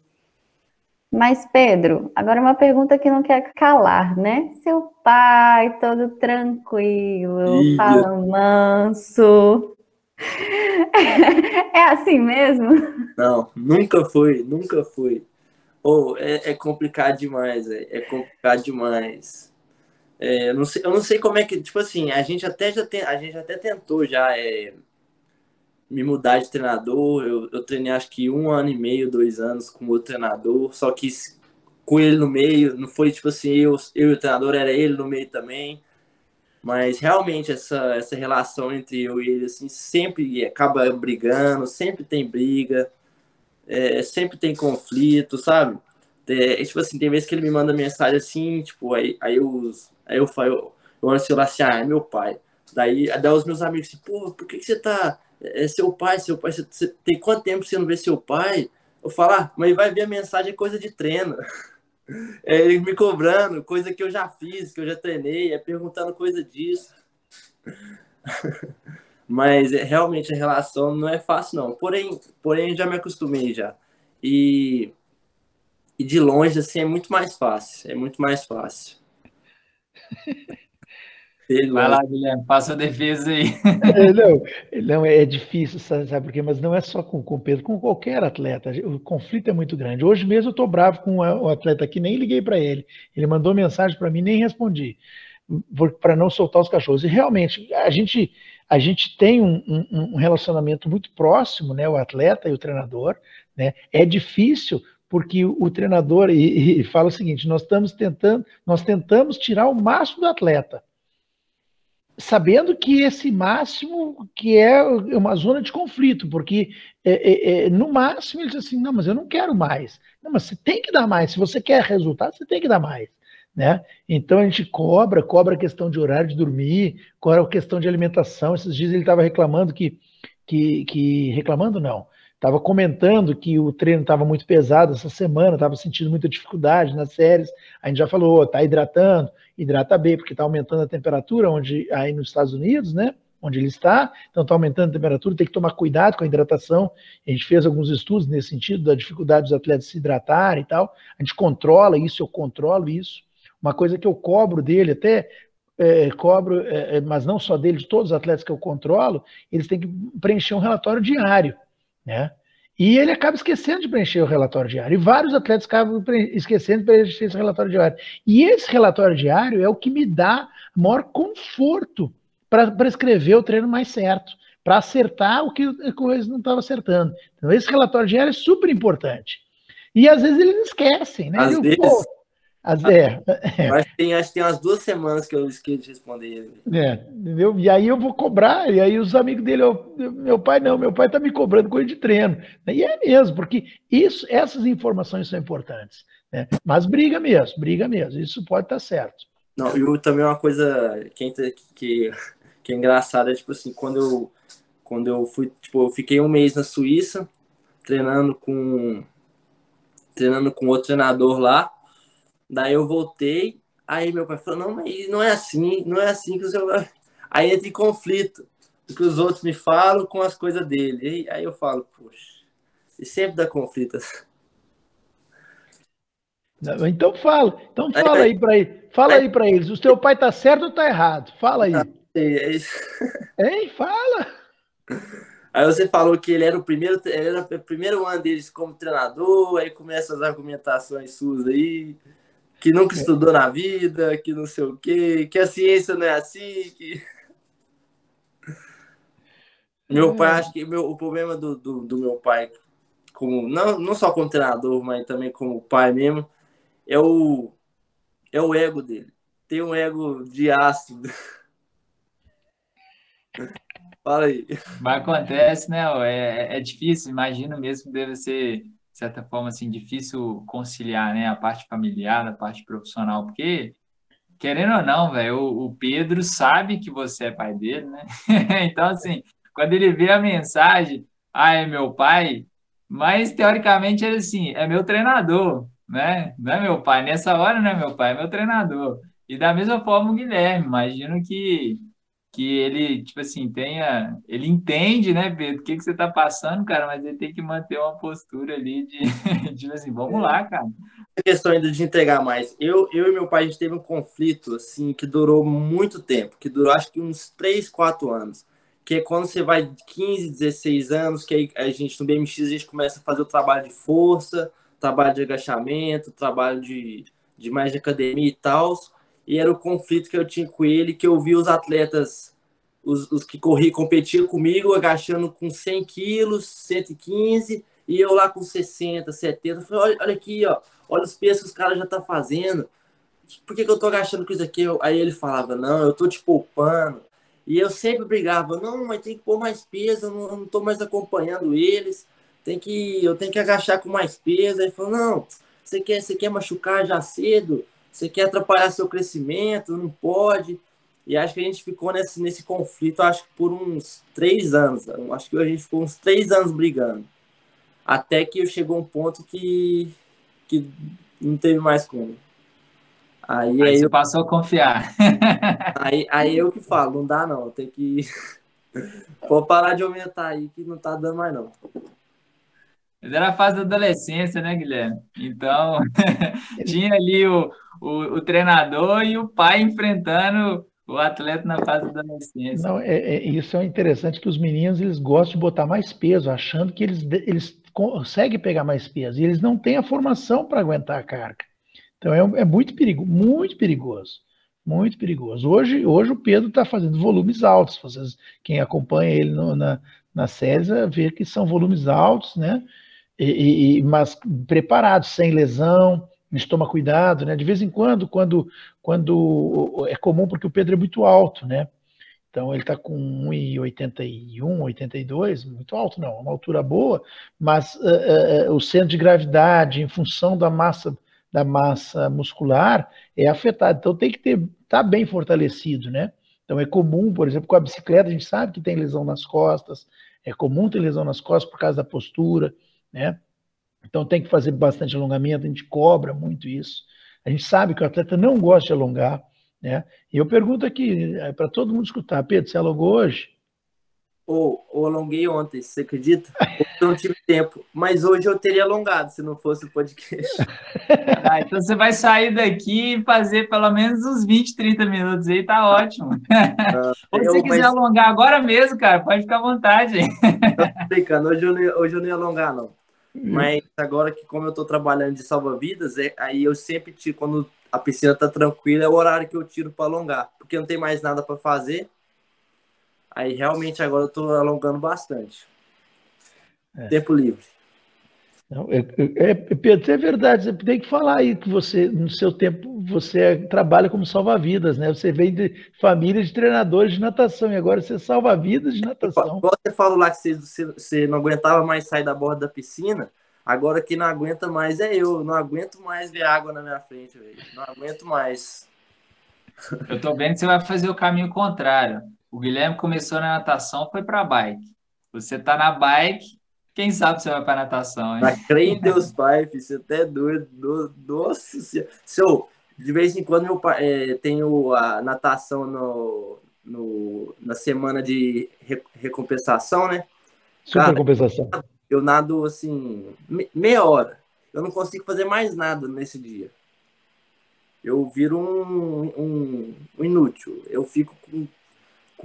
Mas, Pedro, agora uma pergunta que não quer calar, né? Seu pai, todo tranquilo, fala manso. É assim mesmo? Não, nunca foi, nunca foi. Ou oh, é, é, complicado demais, é, é complicado demais. É, eu, não sei, eu não sei como é que, tipo assim, a gente até já tem, a gente até tentou já é, me mudar de treinador. Eu, eu treinei acho que um ano e meio, dois anos com outro treinador, só que com ele no meio, não foi tipo assim, eu, eu e o treinador era ele no meio também. Mas realmente essa, essa relação entre eu e ele assim, sempre acaba brigando, sempre tem briga, é, sempre tem conflito, sabe? É, tipo assim, tem vezes que ele me manda mensagem assim, tipo, aí, aí eu Aí eu falo, eu, olho celular assim, ah, é meu pai. Daí, daí os meus amigos assim, pô, por que, que você tá. É, é seu pai, seu pai, você, você, tem quanto tempo você não vê seu pai? Eu falo, ah, mas vai ver a mensagem, é coisa de treino. É ele me cobrando, coisa que eu já fiz, que eu já treinei, é perguntando coisa disso. Mas é, realmente a relação não é fácil, não. Porém, porém já me acostumei já. E, e de longe, assim, é muito mais fácil. É muito mais fácil. Vai lá, Guilherme, faça a defesa aí. É, não, não, é difícil, sabe por quê? Mas não é só com o Pedro, com qualquer atleta. O conflito é muito grande. Hoje mesmo eu estou bravo com o atleta aqui, nem liguei para ele. Ele mandou mensagem para mim, nem respondi, para não soltar os cachorros. E realmente, a gente, a gente tem um, um, um relacionamento muito próximo, né? O atleta e o treinador. Né? É difícil porque o, treinador e, e, fala o seguinte: nós estamos tentando, nós tentamos tirar o máximo do atleta, sabendo que esse máximo que é uma zona de conflito, porque é, é, é, no máximo ele diz assim, não, mas eu não quero mais. Não, mas você tem que dar mais. Se você quer resultado, você tem que dar mais. Né? Então a gente cobra, cobra a questão de horário de dormir, cobra a questão de alimentação. Esses dias ele estava reclamando que, que, que reclamando não, Estava comentando que o treino estava muito pesado essa semana, estava sentindo muita dificuldade nas séries. A gente já falou, está hidratando, hidrata bem, porque está aumentando a temperatura onde aí nos Estados Unidos, né? Onde ele está, então está aumentando a temperatura, tem que tomar cuidado com a hidratação. A gente fez alguns estudos nesse sentido, da dificuldade dos atletas se hidratarem e tal. A gente controla isso, eu controlo isso. Uma coisa que eu cobro dele, até é, cobro, é, mas não só dele, de todos os atletas que eu controlo, eles têm que preencher um relatório diário né? E ele acaba esquecendo de preencher o relatório diário. E vários atletas acabam esquecendo de preencher esse relatório diário. E esse relatório diário é o que me dá maior conforto para escrever o treino mais certo, para acertar o que a coisa não estava acertando. Então, esse relatório diário é super importante. E às vezes eles esquecem, né? Às eu, vezes, pô, as, é, é. Mas tem, acho que tem umas duas semanas que eu esqueci de responder É, entendeu? E aí eu vou cobrar, e aí os amigos dele, eu, meu pai não, meu pai tá me cobrando coisa de treino. E é mesmo, porque isso, essas informações são importantes. Né? Mas briga mesmo, briga mesmo, isso pode estar tá certo. Não, e também uma coisa que, que, que é engraçado é tipo assim, quando eu quando eu fui, tipo, eu fiquei um mês na Suíça treinando com treinando com outro treinador lá. Daí eu voltei, aí meu pai falou: "Não, mas não é assim, não é assim que o seu Aí entra em conflito do que os outros me falam com as coisas dele. Aí eu falo, poxa, e sempre dá conflito. Então fala, então fala aí para ele, fala aí para eles, o teu pai tá certo ou tá errado? Fala aí. É isso. Hein? Fala. Aí você falou que ele era o primeiro, era o primeiro ano deles como treinador, aí começa as argumentações suas aí, que nunca estudou na vida, que não sei o quê, que a ciência não é assim, que... Meu pai, acho que meu, o problema do, do, do, meu pai, como não, não só como treinador, mas também como pai mesmo, é o, é o ego dele. Tem um ego de ácido. Fala aí. Mas acontece, né? É, é difícil, imagino mesmo que deve ser, de certa forma, assim, difícil conciliar né, a parte familiar, a parte profissional, porque, querendo ou não, velho, o, Pedro sabe que você é pai dele, né? então, assim, quando ele vê a mensagem, ah, é meu pai, mas teoricamente ele assim, é meu treinador, né? Não é meu pai, nessa hora não é meu pai, é meu treinador. E da mesma forma o Guilherme, imagino que que ele, tipo assim, tenha. Ele entende, né, Pedro, o que, que você tá passando, cara, mas ele tem que manter uma postura ali de, tipo assim, vamos lá, cara. A questão ainda de entregar mais. Eu, eu e meu pai, a gente teve um conflito, assim, que durou muito tempo, que durou acho que uns 3, 4 anos. Que é quando você vai de 15, 16 anos, que aí a gente, no BMX, a gente começa a fazer o trabalho de força, trabalho de agachamento, trabalho de, de mais de academia e tal e era o conflito que eu tinha com ele, que eu vi os atletas, os, os que corriam, competiam comigo, agachando com 100 quilos, 115, e eu lá com 60, 70. Eu falei, olha, olha aqui, ó, olha os pesos que os caras já tá fazendo. Por que, que eu tô agachando com isso aqui? Aí ele falava, não, eu tô te poupando. E eu sempre brigava, não, mas tem que pôr mais peso, eu não, eu não tô mais acompanhando eles. Tem que, eu tenho que agachar com mais peso. Aí ele falou, não, você quer, você quer machucar já cedo? Você quer atrapalhar seu crescimento, não pode. E acho que a gente ficou nesse, nesse conflito, acho que por uns três anos. Acho que a gente ficou uns três anos brigando. Até que chegou um ponto que, que não teve mais como. Aí, aí, aí você eu, passou a confiar. Aí, aí eu que falo, não dá não, tem que. Vou parar de aumentar aí que não tá dando mais não. Mas era a fase da adolescência, né, Guilherme? Então, tinha ali o, o, o, treinador e o pai enfrentando o atleta na fase da adolescência. Não, é, é, isso é interessante que os meninos eles gostam de botar mais peso, achando que eles, eles conseguem pegar mais peso, e eles não têm a formação para aguentar a carga. Então é, é muito perigo, muito perigoso. Muito perigoso. Hoje, hoje o Pedro está fazendo volumes altos. Vocês, quem acompanha ele no, na, na séries vê que são volumes altos, né? e, e, mas preparados, sem lesão, gente toma cuidado, né? De vez em quando, quando, quando é comum, porque o Pedro é muito alto, né? Então ele está com 1,81, 82, muito alto, não, uma altura boa, mas uh, uh, o centro de gravidade, em função da massa da massa muscular, é afetado. Então tem que ter, tá bem fortalecido, né? Então é comum, por exemplo, com a bicicleta, a gente sabe que tem lesão nas costas, é comum ter lesão nas costas por causa da postura né? Então tem que fazer bastante alongamento, a gente cobra muito isso. A gente sabe que o atleta não gosta de alongar, né? E eu pergunto aqui é, para todo mundo escutar, Pedro, você alongou hoje? Ou oh, alonguei ontem, você acredita? Eu não tive tempo, mas hoje eu teria alongado se não fosse o podcast. Ah, então você vai sair daqui e fazer pelo menos uns 20, 30 minutos aí, tá ótimo. Ah, Ou se você quiser mas... alongar agora mesmo, cara, pode ficar à vontade. Tô brincando, hoje eu, não, hoje eu não ia alongar, não. Mas agora que como eu estou trabalhando de salva-vidas, é, aí eu sempre tiro, quando a piscina está tranquila, é o horário que eu tiro para alongar, porque não tem mais nada para fazer. Aí realmente agora eu estou alongando bastante. É. Tempo livre. Não, é, é, é, Pedro, é verdade, você tem que falar aí que você, no seu tempo, você trabalha como salva-vidas, né? Você vem de família de treinadores de natação e agora você salva vidas de natação. Você falou lá que você, você, você, não aguentava mais sair da borda da piscina, agora que não aguenta mais é eu. Não aguento mais ver água na minha frente, velho. Não aguento mais. Eu tô vendo que você vai fazer o caminho contrário. O Guilherme começou na natação, foi para bike. Você tá na bike, quem sabe você vai para natação, hein? Pra crer em Deus Pai, filho, você até é doido. Nossa senhora. Seu, de vez em quando eu é, tenho a natação no, no, na semana de recompensação, né? Super Cara, compensação. Eu nado assim, meia hora. Eu não consigo fazer mais nada nesse dia. Eu viro um, um, um inútil. Eu fico com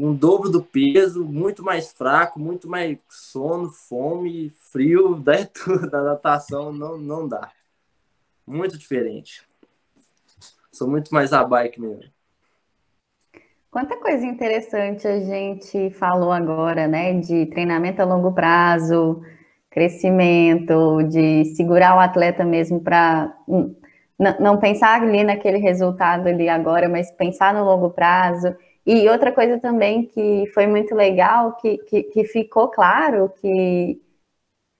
com o dobro do peso, muito mais fraco, muito mais sono, fome, frio, da natação não, não dá. Muito diferente. Sou muito mais a bike mesmo. Quanta coisa interessante a gente falou agora, né? De treinamento a longo prazo, crescimento, de segurar o atleta mesmo para não pensar ali naquele resultado ali agora, mas pensar no longo prazo. E outra coisa também que foi muito legal, que, que, que ficou claro que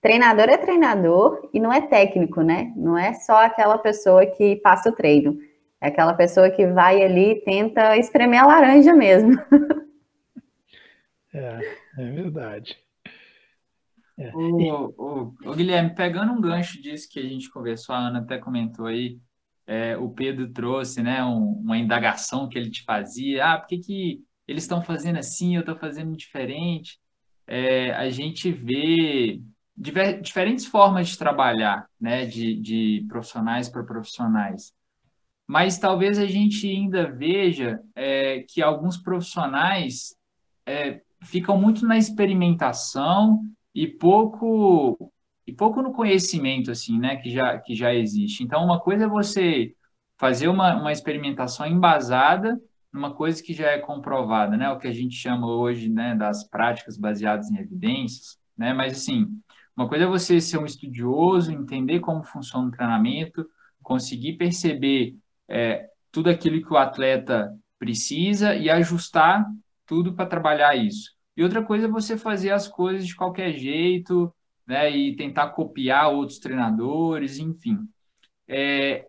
treinador é treinador e não é técnico, né? Não é só aquela pessoa que passa o treino. É aquela pessoa que vai ali e tenta espremer a laranja mesmo. É, é verdade. É. O, o, o, Guilherme, pegando um gancho disso que a gente conversou, a Ana até comentou aí, é, o Pedro trouxe, né, um, uma indagação que ele te fazia, ah, por que, que eles estão fazendo assim, eu estou fazendo diferente? É, a gente vê diver, diferentes formas de trabalhar, né, de, de profissionais para profissionais. Mas talvez a gente ainda veja é, que alguns profissionais é, ficam muito na experimentação e pouco e pouco no conhecimento, assim, né, que já, que já existe. Então, uma coisa é você fazer uma, uma experimentação embasada numa coisa que já é comprovada, né, o que a gente chama hoje, né, das práticas baseadas em evidências, né, mas, assim, uma coisa é você ser um estudioso, entender como funciona o treinamento, conseguir perceber é, tudo aquilo que o atleta precisa e ajustar tudo para trabalhar isso. E outra coisa é você fazer as coisas de qualquer jeito, né, e tentar copiar outros treinadores, enfim. É,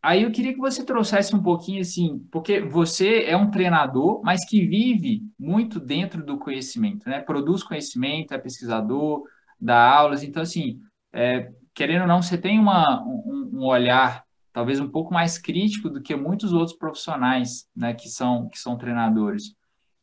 aí eu queria que você trouxesse um pouquinho assim, porque você é um treinador, mas que vive muito dentro do conhecimento, né? Produz conhecimento, é pesquisador, dá aulas, então assim, é, querendo ou não, você tem uma, um, um, olhar talvez um pouco mais crítico do que muitos outros profissionais, né, que são que são treinadores.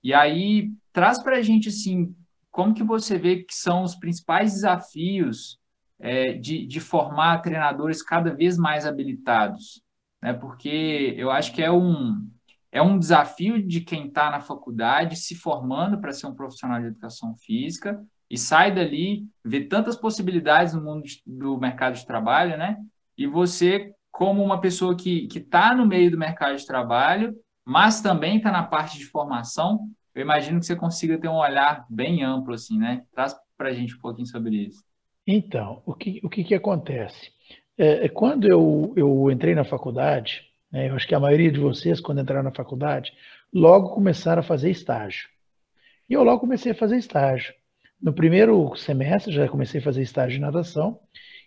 E aí traz para a gente assim como que você vê que são os principais desafios é, de, de formar treinadores cada vez mais habilitados? Né? Porque eu acho que é um, é um desafio de quem está na faculdade se formando para ser um profissional de educação física e sai dali, vê tantas possibilidades no mundo de, do mercado de trabalho, né? E você, como uma pessoa que está no meio do mercado de trabalho, mas também está na parte de formação, eu imagino que você consiga ter um olhar bem amplo, assim, né? Traz para a gente um pouquinho sobre isso. Então, o que, o que, que acontece? É, é, quando eu, eu entrei na faculdade, né, eu acho que a maioria de vocês, quando entraram na faculdade, logo começaram a fazer estágio. E eu logo comecei a fazer estágio. No primeiro semestre, já comecei a fazer estágio de natação.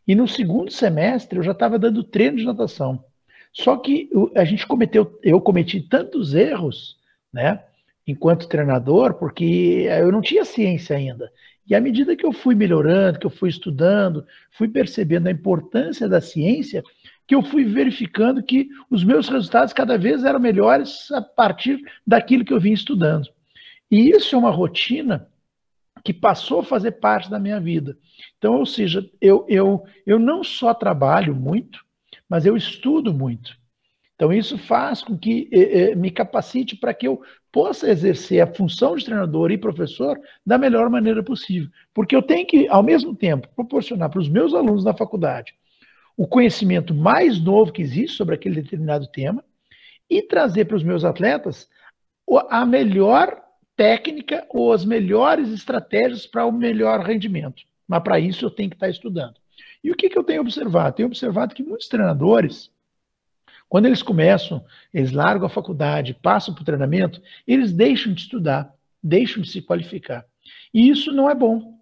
E no segundo semestre, eu já estava dando treino de natação. Só que a gente cometeu, eu cometi tantos erros, né? Enquanto treinador, porque eu não tinha ciência ainda. E à medida que eu fui melhorando, que eu fui estudando, fui percebendo a importância da ciência, que eu fui verificando que os meus resultados cada vez eram melhores a partir daquilo que eu vinha estudando. E isso é uma rotina que passou a fazer parte da minha vida. Então, ou seja, eu, eu, eu não só trabalho muito, mas eu estudo muito. Então, isso faz com que eh, eh, me capacite para que eu possa exercer a função de treinador e professor da melhor maneira possível. Porque eu tenho que, ao mesmo tempo, proporcionar para os meus alunos da faculdade o conhecimento mais novo que existe sobre aquele determinado tema e trazer para os meus atletas a melhor técnica ou as melhores estratégias para o melhor rendimento. Mas para isso eu tenho que estar estudando. E o que, que eu tenho observado? Tenho observado que muitos treinadores quando eles começam, eles largam a faculdade, passam para o treinamento, eles deixam de estudar, deixam de se qualificar. E isso não é bom.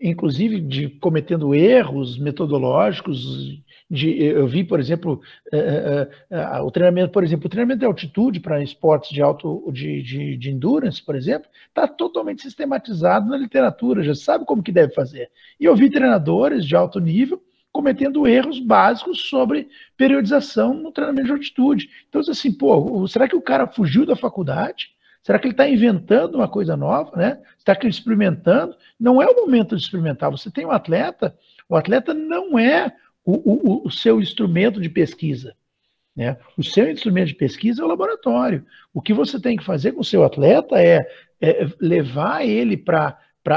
inclusive de cometendo erros metodológicos. De, eu vi, por exemplo, uh, uh, uh, o treinamento, por exemplo, o treinamento de altitude para esportes de alto de, de, de endurance, por exemplo, está totalmente sistematizado na literatura, já sabe como que deve fazer. E eu vi treinadores de alto nível cometendo erros básicos sobre periodização no treinamento de altitude. Então, assim, pô, será que o cara fugiu da faculdade? Será que ele está inventando uma coisa nova, né? Está experimentando? Não é o momento de experimentar. Você tem um atleta, o atleta não é o, o, o seu instrumento de pesquisa. Né? O seu instrumento de pesquisa é o laboratório. O que você tem que fazer com o seu atleta é, é levar ele para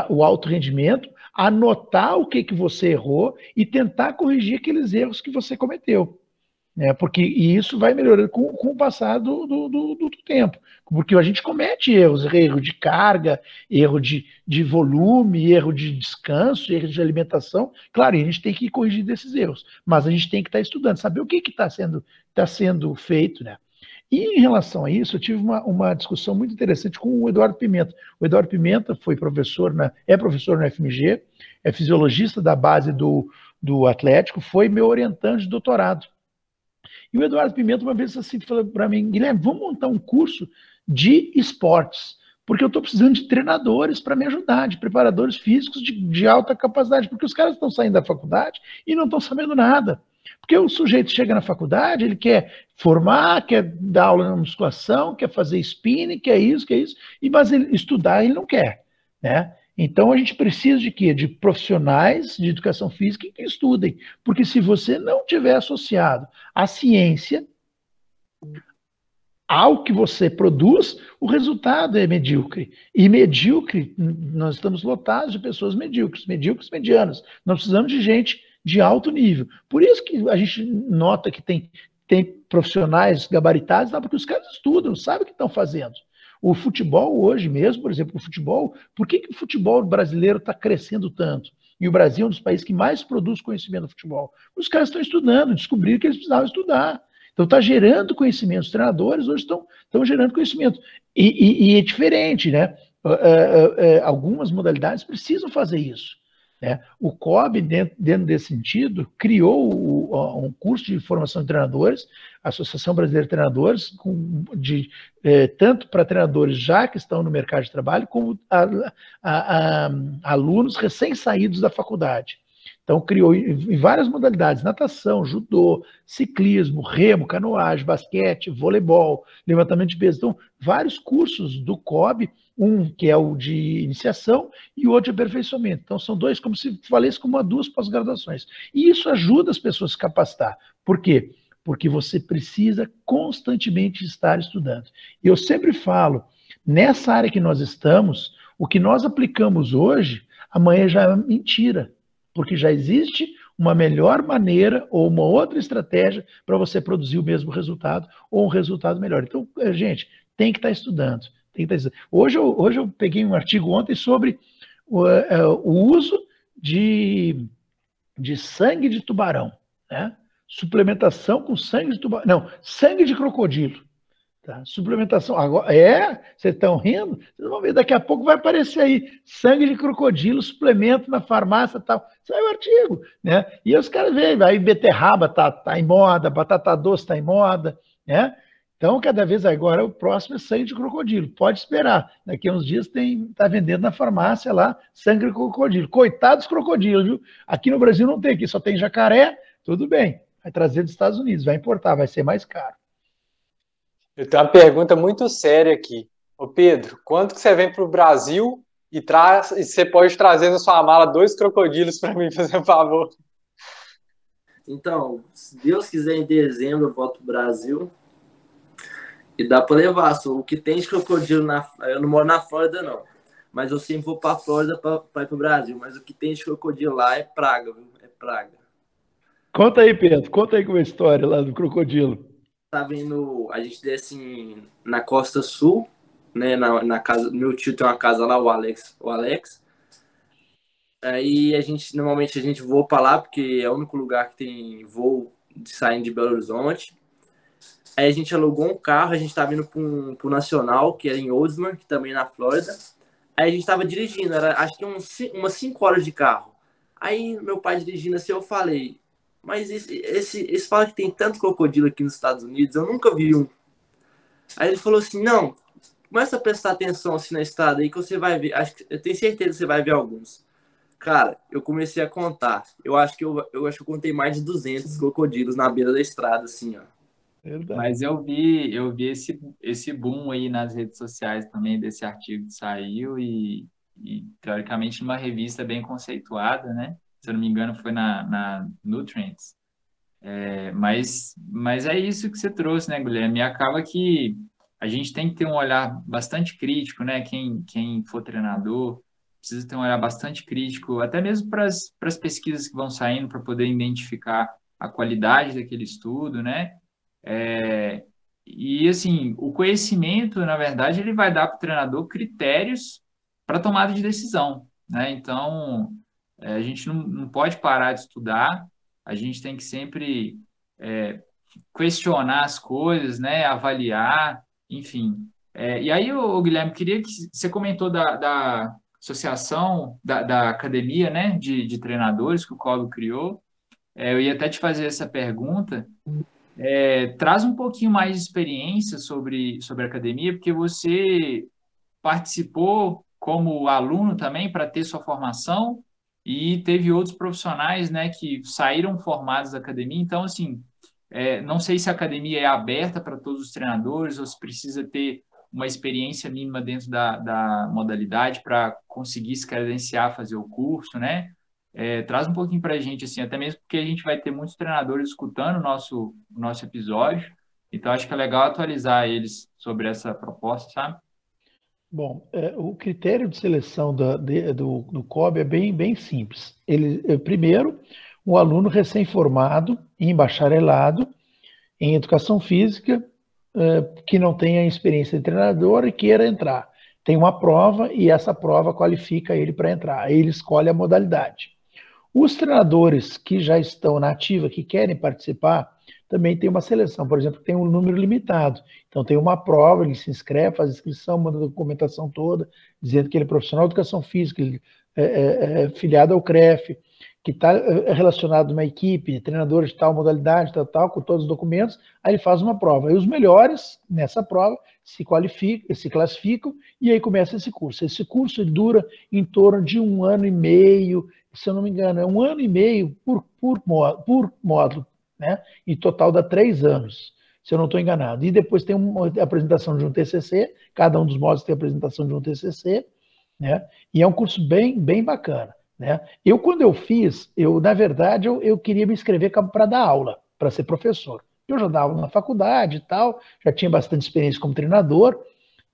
o alto rendimento, anotar o que, que você errou e tentar corrigir aqueles erros que você cometeu. Né? Porque, e isso vai melhorando com, com o passar do, do, do, do, tempo. Porque a gente comete erros, erro de carga, erro de, de volume, erro de descanso, erro de alimentação. Claro, a gente tem que corrigir desses erros, mas a gente tem que estar estudando, saber o que está sendo, tá sendo feito. Né? E em relação a isso, eu tive uma, uma discussão muito interessante com o Eduardo Pimenta. O Eduardo Pimenta foi professor, na, é professor no FMG, é fisiologista da base do, do Atlético, foi meu orientante de doutorado. E o Eduardo Pimenta uma vez assim falou para mim, Guilherme, vamos montar um curso de esportes, porque eu estou precisando de treinadores para me ajudar, de preparadores físicos de, de alta capacidade, porque os caras estão saindo da faculdade e não estão sabendo nada. Porque o sujeito chega na faculdade, ele quer formar, quer dar aula na musculação, quer fazer spinning, quer isso, quer isso, e mas ele, estudar ele não quer, né? Então a gente precisa de quê? De profissionais de educação física que estudem. Porque se você não tiver associado a ciência ao que você produz, o resultado é medíocre. E medíocre, nós estamos lotados de pessoas medíocres, medíocres medianas. Nós precisamos de gente de alto nível. Por isso que a gente nota que tem, tem profissionais gabaritados, porque os caras estudam, sabem o que estão fazendo. O futebol hoje mesmo, por exemplo, o futebol, por que, que o futebol brasileiro está crescendo tanto? E o Brasil é um dos países que mais produz conhecimento no futebol. Os caras estão estudando, descobriram que eles precisavam estudar. Então está gerando conhecimento. Os treinadores hoje estão, estão gerando conhecimento. E, e, e é diferente, né? Uh, uh, uh, algumas modalidades precisam fazer isso. Né? O COB, dentro, dentro, desse sentido, criou o, um curso de formação de treinadores, Associação Brasileira de Treinadores, com, de, eh, tanto para treinadores já que estão no mercado de trabalho, como a, a, a, alunos recém-saídos da faculdade. Então, criou em várias modalidades: natação, judô, ciclismo, remo, canoagem, basquete, voleibol, levantamento de peso. Então, vários cursos do COB um que é o de iniciação e o outro de aperfeiçoamento. Então, são dois, como se falesse como uma duas pós-graduações. E isso ajuda as pessoas a se capacitar. Por quê? Porque você precisa constantemente estar estudando. E eu sempre falo, nessa área que nós estamos, o que nós aplicamos hoje, amanhã já é mentira. Porque já existe uma melhor maneira ou uma outra estratégia para você produzir o mesmo resultado ou um resultado melhor. Então, eh, gente, tem que estar estudando. Hoje eu, hoje eu peguei um artigo ontem sobre o, é, o uso de, de sangue de tubarão, né? Suplementação com sangue de tubarão. Não, sangue de crocodilo. Tá? Suplementação. Agora, é, vocês estão rindo? Vocês vão ver, daqui a pouco vai aparecer aí. Sangue de crocodilo, suplemento na farmácia tal. Sai o artigo. Né? E os caras veem, aí beterraba tá, tá em moda, batata doce tá em moda, né? Então, cada vez agora, o próximo é sangue de crocodilo. Pode esperar. Daqui a uns dias tem está vendendo na farmácia lá sangue de crocodilo. Coitados crocodilos, viu? Aqui no Brasil não tem, aqui só tem jacaré. Tudo bem. Vai trazer dos Estados Unidos, vai importar, vai ser mais caro. Eu tenho uma pergunta muito séria aqui. Ô Pedro, quanto que você vem para o Brasil e, traz, e você pode trazer na sua mala dois crocodilos para mim, fazer um favor? Então, se Deus quiser, em dezembro eu volto para o Brasil e dá para levar. Só o que tem de crocodilo na. Eu não moro na Flórida, não. Mas eu sempre vou para a Flórida para ir para o Brasil. Mas o que tem de crocodilo lá é praga, viu? É praga. Conta aí, Pedro. Conta aí como é a história lá do crocodilo. Tá vendo. A gente desce na costa sul, né? Na, na casa. Meu tio tem uma casa lá, o Alex. O Alex. Aí a gente, normalmente a gente voa para lá, porque é o único lugar que tem voo saindo de Belo Horizonte. Aí a gente alugou um carro, a gente tá vindo para um, Nacional, que é em Oldsmar, que também é na Flórida. Aí a gente tava dirigindo, era acho que umas 5 horas de carro. Aí meu pai dirigindo assim, eu falei, mas esse, esse, esse fala que tem tanto crocodilo aqui nos Estados Unidos, eu nunca vi um. Aí ele falou assim, não, começa a prestar atenção assim na estrada aí que você vai ver, acho que, eu tenho certeza que você vai ver alguns. Cara, eu comecei a contar. Eu acho que eu, eu acho que eu contei mais de 200 crocodilos na beira da estrada, assim, ó. Verdade. Mas eu vi, eu vi esse, esse boom aí nas redes sociais também desse artigo que saiu e, e teoricamente numa revista bem conceituada, né? Se eu não me engano foi na, na Nutrients. É, mas, mas é isso que você trouxe, né, Guilherme? acaba que a gente tem que ter um olhar bastante crítico, né? Quem, quem for treinador precisa ter um olhar bastante crítico, até mesmo para as pesquisas que vão saindo, para poder identificar a qualidade daquele estudo, né? É, e assim, o conhecimento, na verdade, ele vai dar para o treinador critérios para tomada de decisão, né? Então, é, a gente não, não pode parar de estudar, a gente tem que sempre é, questionar as coisas, né? Avaliar, enfim. É, e aí, o Guilherme, queria que você comentou da, da associação, da, da academia, né? De, de treinadores que o Colo criou. É, eu ia até te fazer essa pergunta. É, traz um pouquinho mais de experiência sobre, sobre a academia, porque você participou como aluno também para ter sua formação e teve outros profissionais né, que saíram formados da academia. Então, assim, é, não sei se a academia é aberta para todos os treinadores ou se precisa ter uma experiência mínima dentro da, da modalidade para conseguir se credenciar, fazer o curso, né? É, traz um pouquinho para a gente, assim, até mesmo porque a gente vai ter muitos treinadores escutando o nosso, o nosso episódio, então acho que é legal atualizar eles sobre essa proposta, sabe? Bom, é, o critério de seleção do, de, do, do COB é bem, bem simples. Ele, é, primeiro, um aluno recém-formado em bacharelado em educação física é, que não tenha experiência de treinador e queira entrar. Tem uma prova e essa prova qualifica ele para entrar. Aí ele escolhe a modalidade. Os treinadores que já estão na ativa, que querem participar, também tem uma seleção, por exemplo, tem um número limitado. Então tem uma prova, ele se inscreve, faz inscrição, manda a documentação toda, dizendo que ele é profissional de educação física, ele é, é, é filiado ao CREF, que está é, relacionado a uma equipe, treinadores de tal modalidade, tal, tal, com todos os documentos, aí ele faz uma prova. E os melhores nessa prova se qualificam, se classificam e aí começa esse curso. Esse curso dura em torno de um ano e meio, se eu não me engano, é um ano e meio por, por, por módulo, né? Em total dá três anos, se eu não estou enganado. E depois tem uma apresentação de um TCC, cada um dos módulos tem a apresentação de um TCC, né? E é um curso bem, bem bacana, né? Eu, quando eu fiz, eu, na verdade, eu, eu queria me inscrever para dar aula, para ser professor. Eu já dava na faculdade e tal, já tinha bastante experiência como treinador,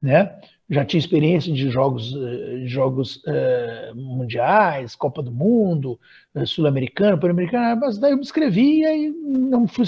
né? já tinha experiência de jogos, eh, jogos uh, mundiais, Copa do Mundo, uh, Sul-Americano, Pan-Americano, mas daí eu me inscrevi e não fui,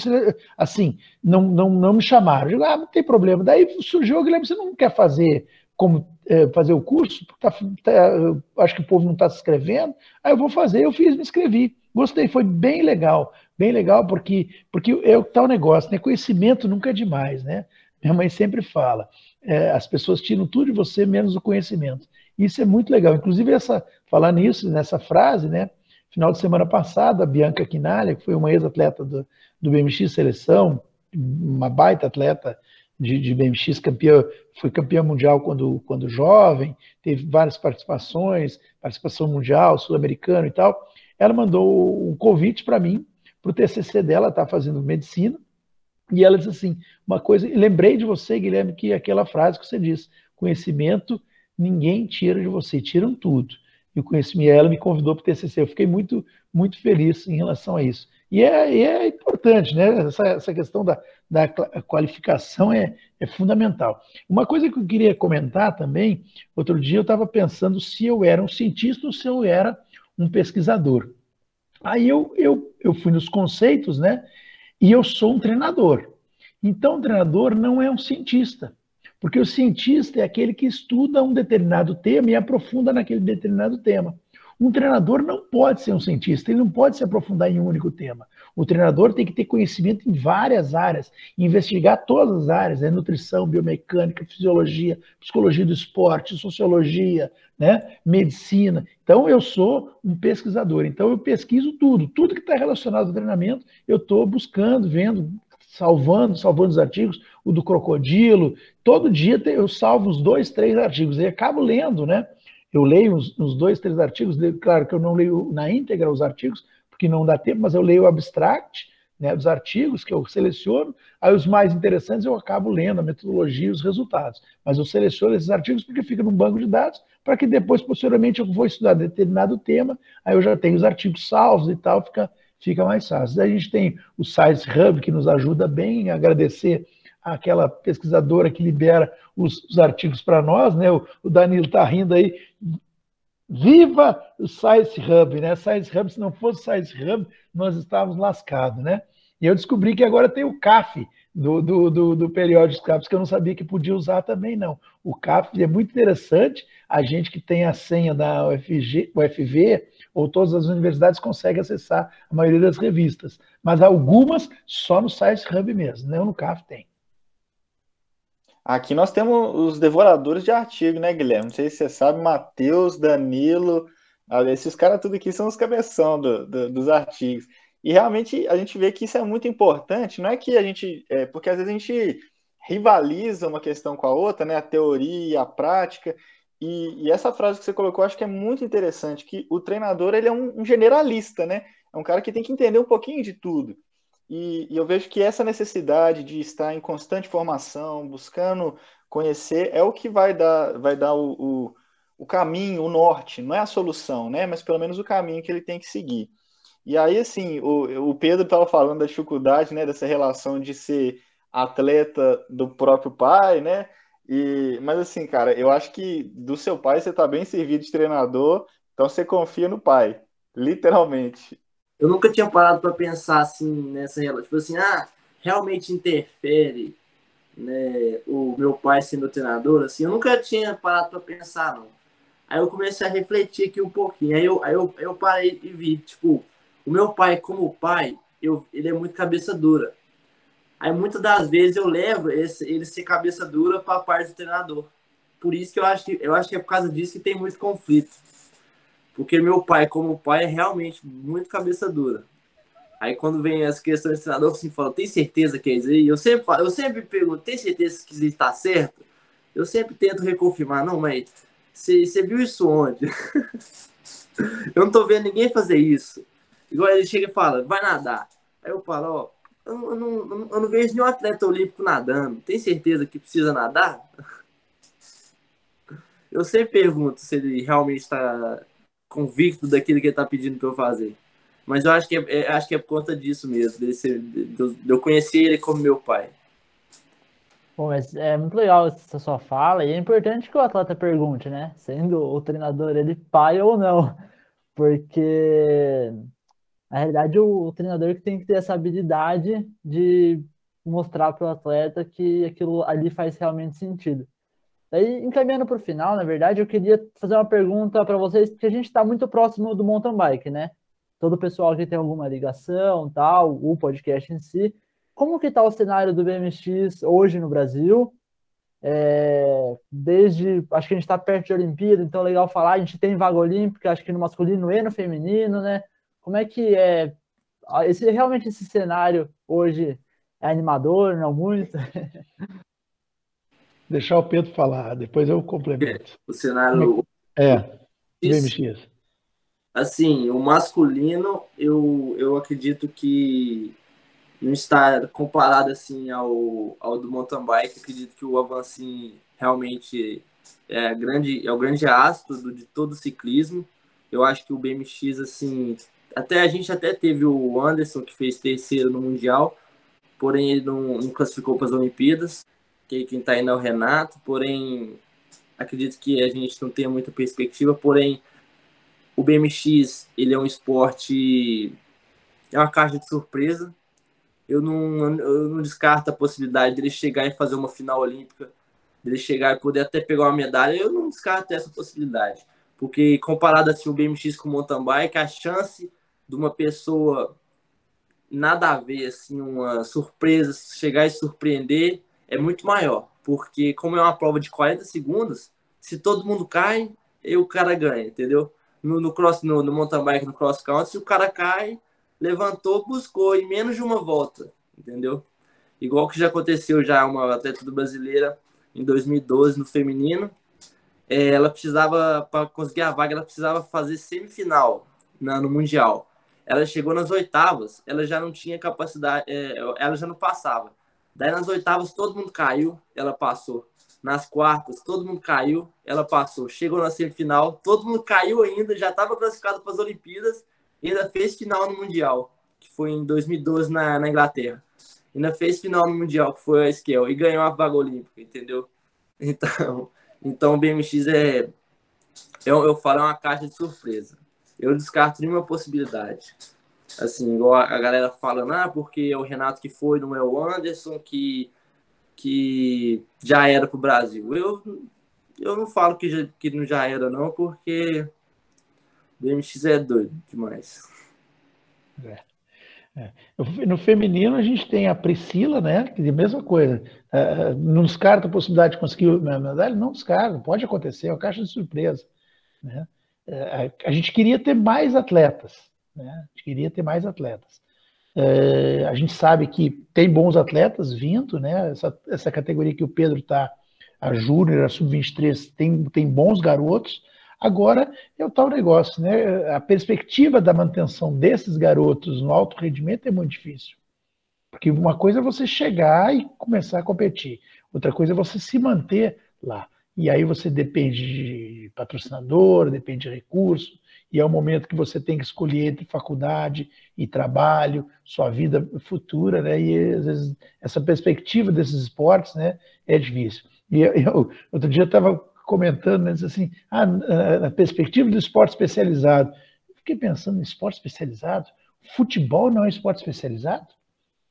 assim, não, não, não me chamaram. Eu digo, ah, não tem problema. Daí surgiu o Guilherme, você não quer fazer como fazer o curso? Tá, tá, acho que o povo não está se inscrevendo. Aí eu vou fazer, eu fiz, me inscrevi. Gostei, foi bem legal, bem legal, porque, porque é o tal negócio, né? Conhecimento nunca é demais, né? Minha mãe sempre fala é, as pessoas tiram tudo de você menos o conhecimento. Isso é muito legal. Inclusive, essa, falar nisso, nessa frase, né? Final de semana passada, a Bianca Quinalha, que foi uma ex-atleta do, do BMX Seleção, uma baita atleta de, de BMX, campeã, foi campeã mundial quando, quando jovem, teve várias participações, participação mundial, sul-americano e tal. Ela mandou um convite para mim, para o TCC dela, está fazendo medicina, e ela disse assim, uma coisa, lembrei de você, Guilherme, que aquela frase que você disse, conhecimento ninguém tira de você, tiram tudo. E o conhecimento, ela me convidou para o TCC, eu fiquei muito, muito feliz em relação a isso. E é, é importante, né? Essa, essa questão da, da qualificação é, é fundamental. Uma coisa que eu queria comentar também, outro dia eu estava pensando se eu era um cientista ou se eu era um pesquisador. Aí eu, eu, eu fui nos conceitos, né? E eu sou um treinador. Então, o treinador não é um cientista, porque o cientista é aquele que estuda um determinado tema e aprofunda naquele determinado tema. Um treinador não pode ser um cientista, ele não pode se aprofundar em um único tema. O treinador tem que ter conhecimento em várias áreas, investigar todas as áreas, né? nutrição, biomecânica, fisiologia, psicologia do esporte, sociologia, né? medicina. Então, eu sou um pesquisador, então eu pesquiso tudo, tudo que está relacionado ao treinamento, eu estou buscando, vendo, salvando, salvando os artigos, o do crocodilo. Todo dia eu salvo os dois, três artigos e acabo lendo, né? Eu leio uns, uns dois, três artigos, claro que eu não leio na íntegra os artigos, porque não dá tempo, mas eu leio o abstract né, dos artigos que eu seleciono, aí os mais interessantes eu acabo lendo a metodologia e os resultados. Mas eu seleciono esses artigos porque fica num banco de dados, para que depois, posteriormente, eu vou estudar determinado tema, aí eu já tenho os artigos salvos e tal, fica, fica mais fácil. Daí a gente tem o Science Hub, que nos ajuda bem, agradecer aquela pesquisadora que libera os, os artigos para nós, né? O, o Danilo está rindo aí. Viva o Science Hub, né? Science Hub, se não fosse o Science Hub, nós estávamos lascados, né? E eu descobri que agora tem o CAF do, do, do, do periódico CAPS, que eu não sabia que podia usar também, não. O CAF é muito interessante, a gente que tem a senha da UFG, UFV, ou todas as universidades consegue acessar a maioria das revistas, mas algumas só no Science Hub mesmo, não no CAF tem. Aqui nós temos os devoradores de artigo, né, Guilherme? Não sei se você sabe, Matheus, Danilo, ah, esses caras tudo aqui são os cabeção do, do, dos artigos. E realmente a gente vê que isso é muito importante, não é que a gente. É, porque às vezes a gente rivaliza uma questão com a outra, né? A teoria e a prática. E, e, essa frase que você colocou, acho que é muito interessante, que o treinador ele é um, um generalista, né? É um cara que tem que entender um pouquinho de tudo. E, e, eu vejo que essa necessidade de estar em constante formação, buscando conhecer, é o que vai dar, vai dar o, o, o caminho, o norte, não é a solução, né? Mas pelo menos o caminho que ele tem que seguir. E aí, assim, o, o Pedro estava falando da dificuldade, né, dessa relação de ser atleta do próprio pai, né? E, mas assim, cara, eu acho que do seu pai você está bem servido de treinador, então você confia no pai, literalmente eu nunca tinha parado para pensar assim nessa relação, tipo assim, ah, realmente interfere, né, o meu pai sendo treinador, assim, eu nunca tinha parado para pensar, não. Aí eu comecei a refletir aqui um pouquinho, aí eu, aí eu, eu parei e vi, tipo, o meu pai como pai, eu, ele é muito cabeça dura. Aí muitas das vezes eu levo esse, ele ser cabeça dura para a parte do treinador. Por isso que eu acho que eu acho que é por causa disso que tem muito conflito. Porque meu pai, como pai, é realmente muito cabeça dura. Aí quando vem as questões de treinador, assim, fala, tem certeza que é isso aí? Eu sempre, falo, eu sempre pergunto, tem certeza que está certo? Eu sempre tento reconfirmar, não, mas você viu isso onde? eu não tô vendo ninguém fazer isso. Igual ele chega e fala, vai nadar. Aí eu falo, ó, eu não, eu não, eu não vejo nenhum atleta olímpico nadando. Tem certeza que precisa nadar? Eu sempre pergunto se ele realmente está convicto daquilo que ele está pedindo para eu fazer. Mas eu acho que é, é, acho que é por conta disso mesmo, de eu conhecer ele como meu pai. Bom, mas é muito legal essa sua fala e é importante que o atleta pergunte, né? Sendo o treinador ele pai ou não. Porque na realidade o, o treinador que tem que ter essa habilidade de mostrar para o atleta que aquilo ali faz realmente sentido. Daí, encaminhando para o final, na verdade, eu queria fazer uma pergunta para vocês, porque a gente está muito próximo do mountain bike, né? Todo o pessoal que tem alguma ligação, tal, o podcast em si. Como que está o cenário do BMX hoje no Brasil? É, desde, acho que a gente está perto de Olimpíada, então é legal falar, a gente tem vaga olímpica, acho que no masculino e no feminino, né? Como é que é, esse, realmente esse cenário hoje é animador, não muito? deixar o Pedro falar, depois eu complemento. O cenário. É, BMX. Assim, o masculino, eu, eu acredito que não está comparado assim ao, ao do mountain bike. Acredito que o avanço realmente é, grande, é o grande astro do, de todo o ciclismo. Eu acho que o BMX, assim, até a gente até teve o Anderson que fez terceiro no Mundial, porém ele não, não classificou para as Olimpíadas que quem está indo é o Renato, porém acredito que a gente não tenha muita perspectiva, porém o BMX ele é um esporte é uma caixa de surpresa. Eu não, eu não descarto a possibilidade dele chegar e fazer uma final olímpica, dele chegar e poder até pegar uma medalha. Eu não descarto essa possibilidade. Porque comparado assim o BMX com o mountain bike, a chance de uma pessoa nada a ver, assim, uma surpresa, chegar e surpreender é muito maior. Porque como é uma prova de 40 segundos, se todo mundo cai, e o cara ganha, entendeu? No, no cross, no, no mountain bike, no cross country, se o cara cai, levantou, buscou em menos de uma volta, entendeu? Igual que já aconteceu já uma atleta do brasileira em 2012 no feminino, é, ela precisava para conseguir a vaga, ela precisava fazer semifinal na, no mundial. Ela chegou nas oitavas, ela já não tinha capacidade, é, ela já não passava. Daí nas oitavas todo mundo caiu, ela passou. Nas quartas todo mundo caiu, ela passou. Chegou na semifinal, todo mundo caiu ainda, já estava classificado para as Olimpíadas e ainda fez final no mundial, que foi em 2012 na, na Inglaterra ainda fez final no Mundial, que foi a Esquel, e ganhou a vaga olímpica, entendeu? Então, então o BMX é, eu, eu falo, é uma caixa de surpresa. Eu descarto nenhuma possibilidade. Assim, igual a, galera falando, ah, porque é o Renato que foi, não é o Anderson que, que já era pro Brasil. Eu, eu não falo que, já, que não já era, não, porque o BMX é doido demais. É. É. No feminino, a gente tem a Priscila, né? Que é a mesma coisa. Uh, não descarta a possibilidade de conseguir a medalha? Não descarta, pode acontecer, é uma caixa de surpresa. Né? Uh, a gente queria ter mais atletas, né? A gente queria ter mais atletas. Uh, a gente sabe que tem bons atletas vindo, né? Essa, essa categoria que o Pedro está, a Júnior, a Sub-23, tem, tem bons garotos, Agora é o tal negócio, né? A perspectiva da manutenção desses garotos no alto rendimento é muito difícil. Porque uma coisa é você chegar e começar a competir, outra coisa é você se manter lá. E aí você depende de patrocinador, depende de recurso, e é o momento que você tem que escolher entre faculdade e trabalho, sua vida futura, né? E às vezes essa perspectiva desses esportes, né, é difícil. E eu, outro dia estava comentando, né, assim, ah, na perspectiva do esporte especializado. Fiquei pensando em esporte especializado. Futebol não é esporte especializado?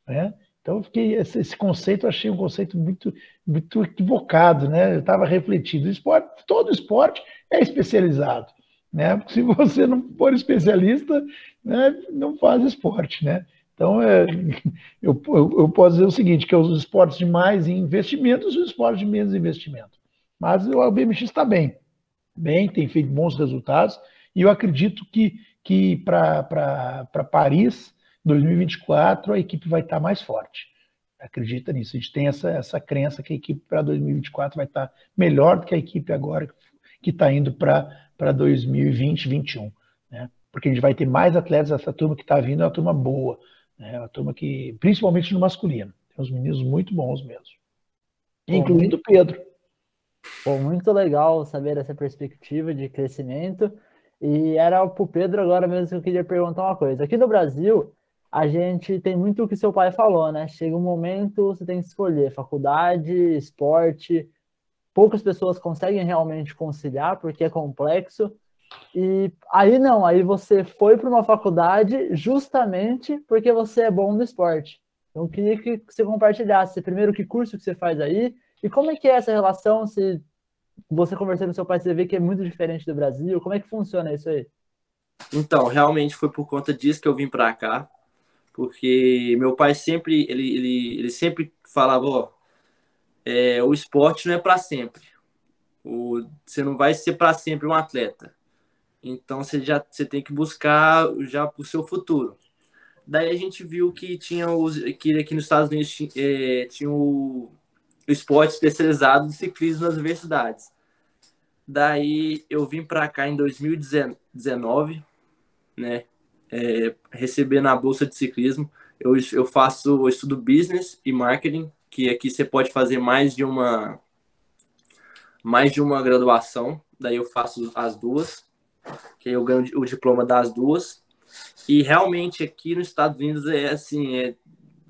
Né? Então, eu fiquei, esse, esse, conceito eu achei um conceito muito, muito equivocado, né? Eu estava refletindo. Esporte, todo esporte é especializado, né? Se você não for especialista, né, não faz esporte, né? Então, é, eu, eu, posso dizer o seguinte, que os esportes de mais investimentos e os esportes de menos investimento. Mas o BMX está bem, bem, tem feito bons resultados, e eu acredito que, que para Paris 2024 a equipe vai estar mais forte. Acredita nisso, a gente tem essa, essa crença que a equipe para 2024 vai estar melhor do que a equipe agora que está indo para 2020, 2021. Né? Porque a gente vai ter mais atletas, essa turma que está vindo é uma turma boa, né? É uma turma que, principalmente no masculino, tem uns meninos muito bons mesmo. Incluindo o Pedro. Pô, muito legal saber essa perspectiva de crescimento. E era para o Pedro agora mesmo que eu queria perguntar uma coisa. Aqui no Brasil, a gente tem muito o que seu pai falou, né? Chega um momento, você tem que escolher faculdade, esporte. Poucas pessoas conseguem realmente conciliar porque é complexo. E aí não, aí você foi para uma faculdade justamente porque você é bom no esporte. Então, eu queria que você compartilhasse primeiro que curso que você faz aí e como é que é essa relação? Se você conversando com seu pai, você vê que é muito diferente do Brasil. Como é que funciona isso aí? Então, realmente foi por conta disso que eu vim para cá, porque meu pai sempre ele, ele, ele sempre falava, ó, é, o esporte não é para sempre. O, você não vai ser para sempre um atleta. Então você já você tem que buscar já o seu futuro. Daí a gente viu que tinha os que aqui nos Estados Unidos tinha, é, tinha o o esporte especializado do ciclismo nas universidades. Daí eu vim para cá em 2019, né, é, recebendo a bolsa de ciclismo. Eu, eu faço eu estudo business e marketing, que aqui você pode fazer mais de uma mais de uma graduação. Daí eu faço as duas, que eu ganho o diploma das duas. E realmente aqui nos Estados Unidos é assim, é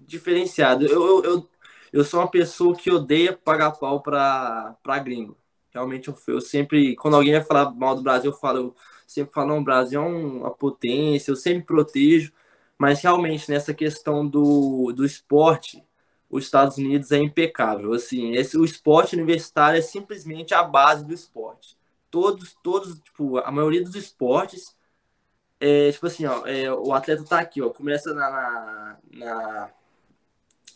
diferenciado. Eu, eu, eu eu sou uma pessoa que odeia pagar pau pra gringo. Realmente, eu, eu sempre, quando alguém vai falar mal do Brasil, eu falo, eu sempre falo, o Brasil é uma potência, eu sempre protejo, mas realmente nessa questão do, do esporte, os Estados Unidos é impecável. Assim, esse, o esporte universitário é simplesmente a base do esporte. todos, todos, tipo, a maioria dos esportes, é, tipo assim, ó, é, o atleta tá aqui, ó, começa na, na, na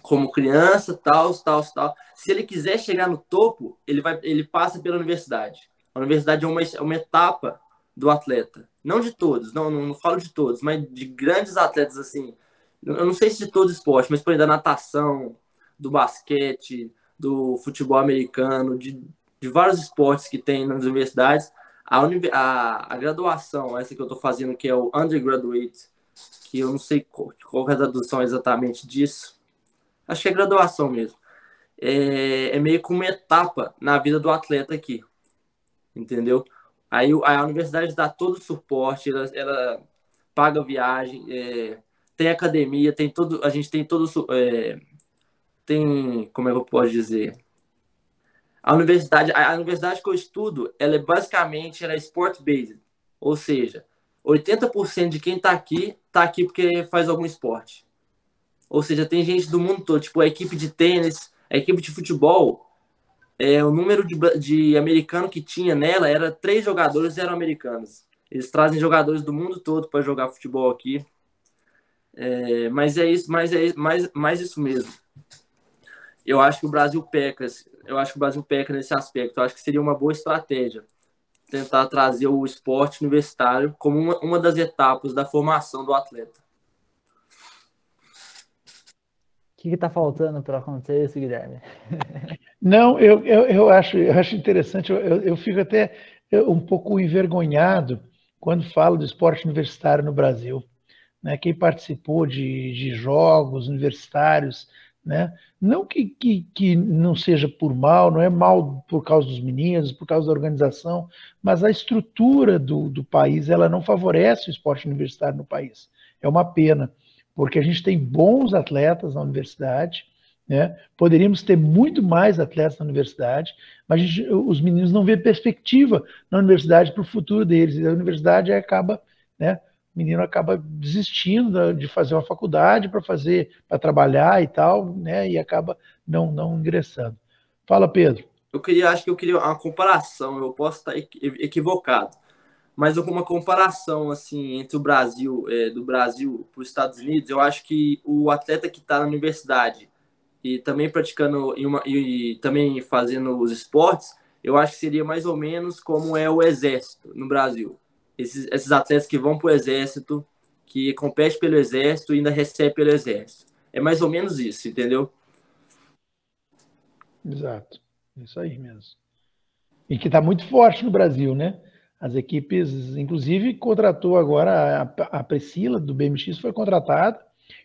como criança, tal, tal, tal. Se ele quiser chegar no topo, ele vai, ele passa pela universidade. A universidade é uma, é uma etapa do atleta. Não de todos, não, não, não falo de todos, mas de grandes atletas assim. Eu não sei se de todos os esportes, mas por exemplo, da natação, do basquete, do futebol americano, de, de vários esportes que tem nas universidades. A, a, a graduação, essa que eu estou fazendo, que é o undergraduate, que eu não sei qual, qual é a tradução exatamente disso, acho que é graduação mesmo. É, é meio que uma etapa na vida do atleta aqui, entendeu? Aí a universidade dá todo o suporte, ela, ela paga viagem, é, tem academia, tem todo, a gente tem todo, é, tem, como é que eu posso dizer? A universidade, a, universidade que eu estudo, ela é basicamente ela é sport-based, ou seja, 80% de quem está aqui, está aqui porque faz algum esporte. Ou seja, tem gente do mundo todo, tipo a equipe de tênis, a equipe de futebol, é, o número de, de americano que tinha nela era três jogadores eram americanos. Eles trazem jogadores do mundo todo para jogar futebol aqui. É, mas é isso, mas é mais, mais isso mesmo. Eu acho que o Brasil peca, eu acho que o Brasil peca nesse aspecto. Eu acho que seria uma boa estratégia tentar trazer o esporte universitário como uma, uma das etapas da formação do atleta. que está faltando para acontecer isso, Guilherme? Não, eu, eu, eu, acho, eu acho interessante, eu, eu fico até um pouco envergonhado quando falo do esporte universitário no Brasil. Né? Quem participou de, de jogos universitários, né? não que, que, que não seja por mal, não é mal por causa dos meninos, por causa da organização, mas a estrutura do, do país ela não favorece o esporte universitário no país. É uma pena porque a gente tem bons atletas na universidade, né? Poderíamos ter muito mais atletas na universidade, mas gente, os meninos não vê perspectiva na universidade para o futuro deles. E a universidade acaba, né? O menino acaba desistindo de fazer uma faculdade para fazer, para trabalhar e tal, né? E acaba não, não ingressando. Fala, Pedro. Eu queria, acho que eu queria uma comparação. Eu posso estar equivocado, mas uma comparação assim entre o Brasil, é, do Brasil para os Estados Unidos, eu acho que o atleta que está na universidade e também praticando uma, e também fazendo os esportes, eu acho que seria mais ou menos como é o exército no Brasil. Esses, esses atletas que vão para o exército, que competem pelo exército e ainda recebem pelo exército. É mais ou menos isso, entendeu? Exato. Isso aí mesmo. E que está muito forte no Brasil, né? As equipes, inclusive, contratou agora a, a Priscila do BMX foi contratada.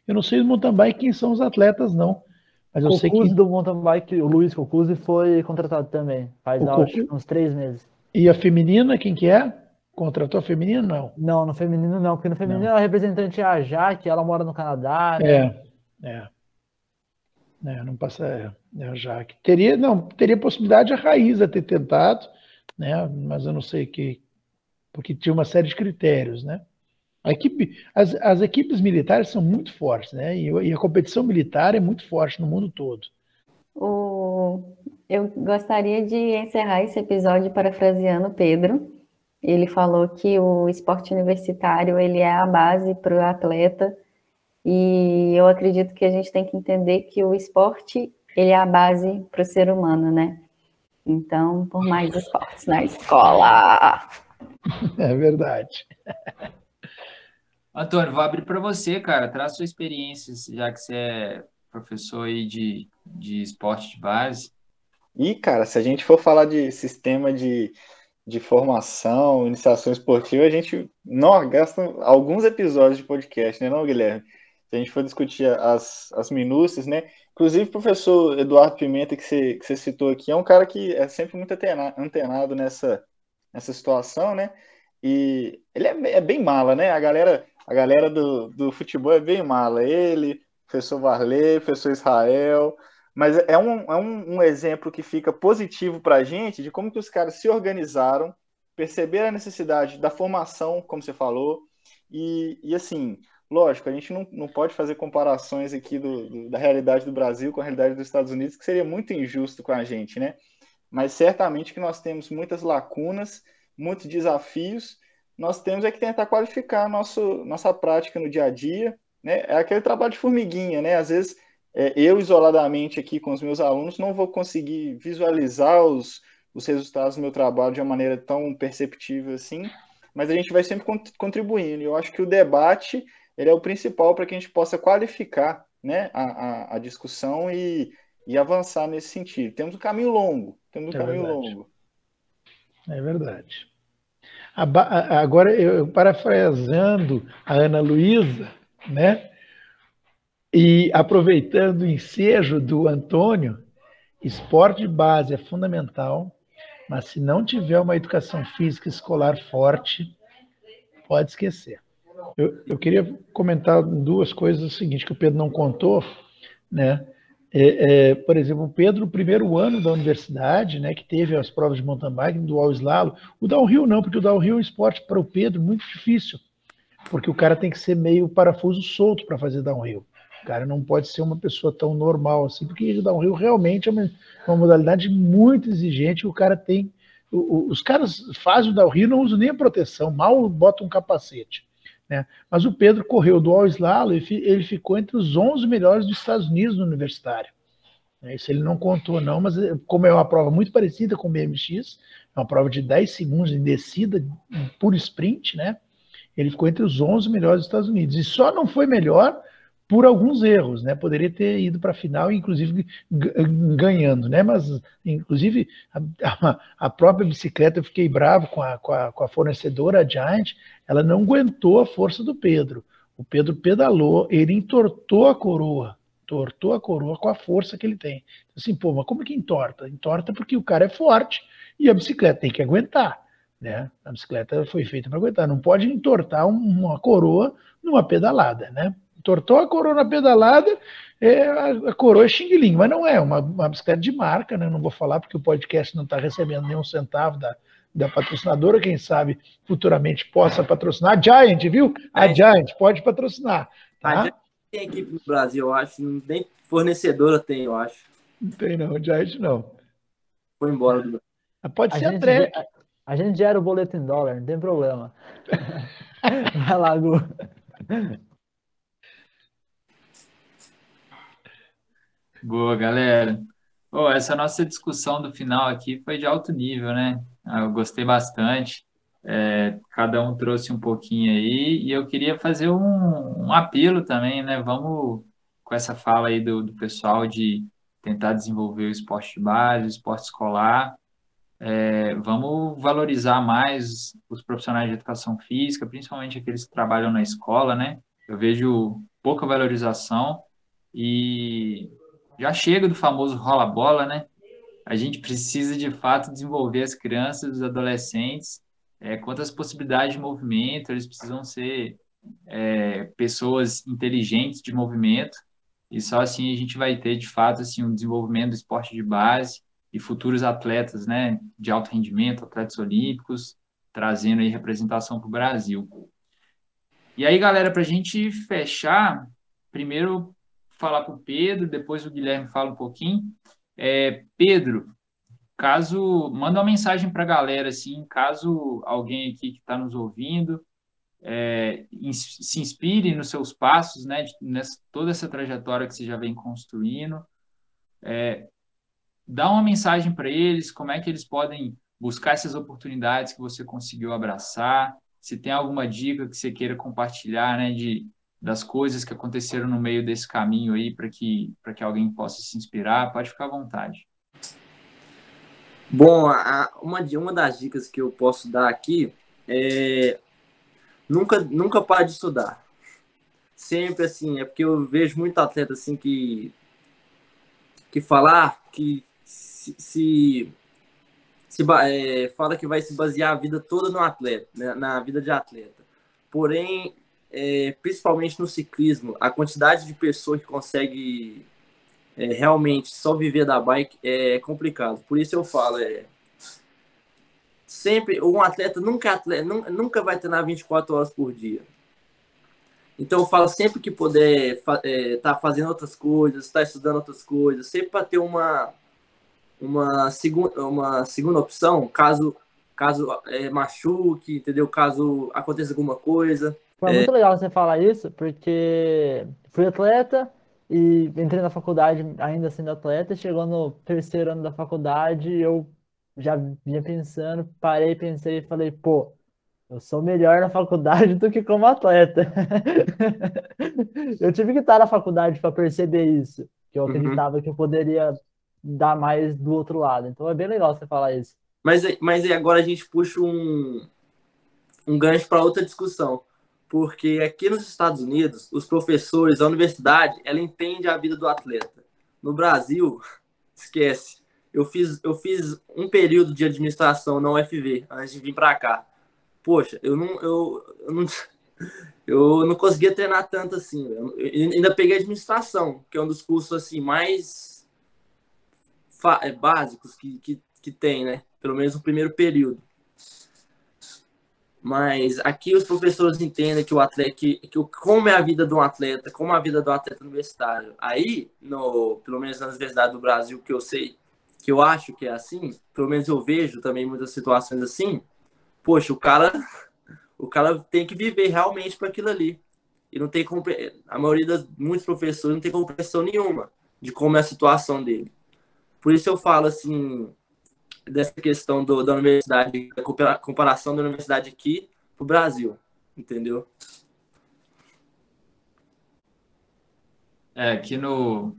Eu não sei do mountain bike quem são os atletas, não. Mas eu sei que do mountain bike, o Luiz Cocuzzi foi contratado também, faz acho, uns três meses. E a feminina, quem que é? Contratou a feminina, não? Não, no feminino não, porque no feminino não. a representante é a Jaque, ela mora no Canadá. Né? É, é. É, não passa é, é a Jaque. Teria, não, teria possibilidade a Raíza ter tentado, né? Mas eu não sei que, porque tinha uma série de critérios, né? A equipe, as, as equipes militares são muito fortes, né? E, e, a competição militar é muito forte no mundo todo. O, eu gostaria de encerrar esse episódio parafraseando Pedro. Ele falou que o esporte universitário ele é a base para o atleta e eu acredito que a gente tem que entender que o esporte ele é a base para o ser humano, né? Então, por mais esportes na escola. É verdade. Antônio, vou abrir para você, cara. Traz sua experiência, já que você é professor aí de, de esporte de base. E, cara, se a gente for falar de sistema de, de formação, iniciação esportiva, a gente não gasta alguns episódios de podcast, né, não, Guilherme? Se a gente for discutir as, as minúcias, né? Inclusive, o professor Eduardo Pimenta, que você, que você citou aqui, é um cara que é sempre muito antenado nessa, nessa situação, né? E ele é, é, bem mala, né? A galera, a galera do, do futebol é bem mala. Ele, professor Varley, professor Israel. Mas é um, é um, um exemplo que fica positivo para a gente de como que os caras se organizaram, perceberam a necessidade da formação, como você falou, e, e assim, lógico, a gente não, não pode fazer comparações aqui do, do, da realidade do Brasil com a realidade dos Estados Unidos, que seria muito injusto com a gente, né? mas certamente que nós temos muitas lacunas muitos desafios, nós temos é que tentar qualificar nosso, nossa prática no dia a dia, né? É aquele trabalho de formiguinha, né? Às vezes é, eu isoladamente aqui com os meus alunos não vou conseguir visualizar os, os resultados do meu trabalho de uma maneira tão perceptível assim, mas a gente vai sempre contribuindo. E eu acho que o debate ele é o principal para que a gente possa qualificar né, a, a, a discussão e, e avançar nesse sentido. Temos um caminho longo, temos um é caminho verdade. longo. É verdade. Agora, eu parafraseando a Ana Luísa, né? E aproveitando o ensejo do Antônio, esporte de base é fundamental, mas se não tiver uma educação física escolar forte, pode esquecer. Eu, eu queria comentar duas coisas o seguinte que o Pedro não contou, né? É, é, por exemplo, o Pedro, no primeiro ano da universidade, né, que teve as provas de mountain bike, do all slalom, o downhill não, porque o downhill é um esporte para o Pedro muito difícil, porque o cara tem que ser meio parafuso solto para fazer downhill. O cara não pode ser uma pessoa tão normal assim, porque o downhill realmente é uma, uma modalidade muito exigente. O cara tem, o, o, os caras fazem o downhill, não usam nem a proteção, mal botam um capacete. Né? Mas o Pedro correu do all slalom e ele ficou entre os 11 melhores dos Estados Unidos no universitário. Né? Isso ele não contou, não, mas como é uma prova muito parecida com o BMX, é uma prova de 10 segundos de descida, puro sprint, né? Ele ficou entre os 11 melhores dos Estados Unidos. E só não foi melhor por alguns erros, né? Poderia ter ido para a final, inclusive ganhando, né? Mas, inclusive, a, a, própria bicicleta, eu fiquei bravo com a, com a, com a fornecedora, a Giant, ela não aguentou a força do Pedro. O Pedro pedalou, ele entortou a coroa, entortou a coroa com a força que ele tem. Assim, pô, mas como que entorta? Entorta porque o cara é forte e a bicicleta tem que aguentar. Né? A bicicleta foi feita para aguentar, não pode entortar uma coroa numa pedalada, né? Tortou a coroa na pedalada, é, a, a, coroa é xing mas não é uma, uma bicicleta de marca, né? Não vou falar porque o podcast não está recebendo nenhum centavo da, da patrocinadora, quem sabe futuramente possa patrocinar. A Giant, viu? A Giant pode patrocinar. Tá? A Giant tem equipe no Brasil, eu acho. Nem fornecedora tem, eu acho. Não tem, não. A Giant não. Foi embora do ah, Pode a ser a Trek. A, a, gente gera o boleto em dólar, não tem problema. Vai lá, Gu. Boa, galera. Oh, essa nossa discussão do final aqui foi de alto nível, né? Ah, eu gostei bastante. É, cada um trouxe um pouquinho aí e eu queria fazer um, um apelo também, né? Vamos com essa fala aí do, do pessoal de tentar desenvolver o esporte de base, o esporte escolar. É, vamos valorizar mais os profissionais de educação física, principalmente aqueles que trabalham na escola, né? Eu vejo pouca valorização e já chega do famoso rola-bola, né? A gente precisa, de fato, desenvolver as crianças, os adolescentes, é, quantas possibilidades de movimento, eles precisam ser é, pessoas inteligentes de movimento, e só assim a gente vai ter, de fato, assim, um desenvolvimento do esporte de base e futuros atletas, né, de alto rendimento, atletas olímpicos, trazendo aí representação para o Brasil. E aí, galera, para a gente fechar, primeiro falar para o Pedro, depois o Guilherme fala um pouquinho. É, Pedro, caso manda uma mensagem para a galera, assim, caso alguém aqui que está nos ouvindo é, se inspire nos seus passos, né, nessa, toda essa trajetória que você já vem construindo, é, dá uma mensagem para eles, como é que eles podem buscar essas oportunidades que você conseguiu abraçar, se tem alguma dica que você queira compartilhar, né, de das coisas que aconteceram no meio desse caminho aí para que, que alguém possa se inspirar, pode ficar à vontade. Bom, a, uma, uma das dicas que eu posso dar aqui é nunca, nunca pare de estudar. Sempre assim, é porque eu vejo muito atleta assim que que falar que se, se, se é, fala que vai se basear a vida toda no atleta, né, na vida de atleta. Porém, é, principalmente no ciclismo, a quantidade de pessoas que consegue é, realmente só viver da bike é complicado. Por isso eu falo, é, sempre um atleta nunca, atleta, nunca vai treinar 24 horas por dia. Então eu falo sempre que puder estar é, tá fazendo outras coisas, estar tá estudando outras coisas, sempre para ter uma uma segunda uma segunda opção, caso caso é, machuque, entendeu? Caso aconteça alguma coisa. Foi é... muito legal você falar isso, porque fui atleta e entrei na faculdade ainda sendo atleta, chegou no terceiro ano da faculdade, eu já vinha pensando, parei, pensei e falei, pô, eu sou melhor na faculdade do que como atleta. eu tive que estar na faculdade para perceber isso, que eu uhum. acreditava uhum. que eu poderia dar mais do outro lado. Então é bem legal você falar isso. Mas, mas agora a gente puxa um, um gancho para outra discussão. Porque aqui nos Estados Unidos, os professores, a universidade, ela entende a vida do atleta. No Brasil, esquece. Eu fiz, eu fiz um período de administração na UFV antes de vir para cá. Poxa, eu não, eu, eu, não, eu não conseguia treinar tanto assim. Eu, ainda peguei administração, que é um dos cursos assim mais é, básicos que, que, que tem, né? Pelo menos no primeiro período. Mas aqui os professores entendem que o atleta, que, que como é a vida de um atleta, como é a vida do atleta universitário. Aí, no, pelo menos na Universidade do Brasil, que eu sei, que eu acho que é assim, pelo menos eu vejo também muitas situações assim, poxa, o cara, o cara tem que viver realmente para aquilo ali. E não tem a maioria das muitos professores não tem compreensão nenhuma de como é a situação dele. Por isso eu falo assim, dessa questão do, da universidade, da comparação da universidade aqui para o Brasil, entendeu? É, aqui no,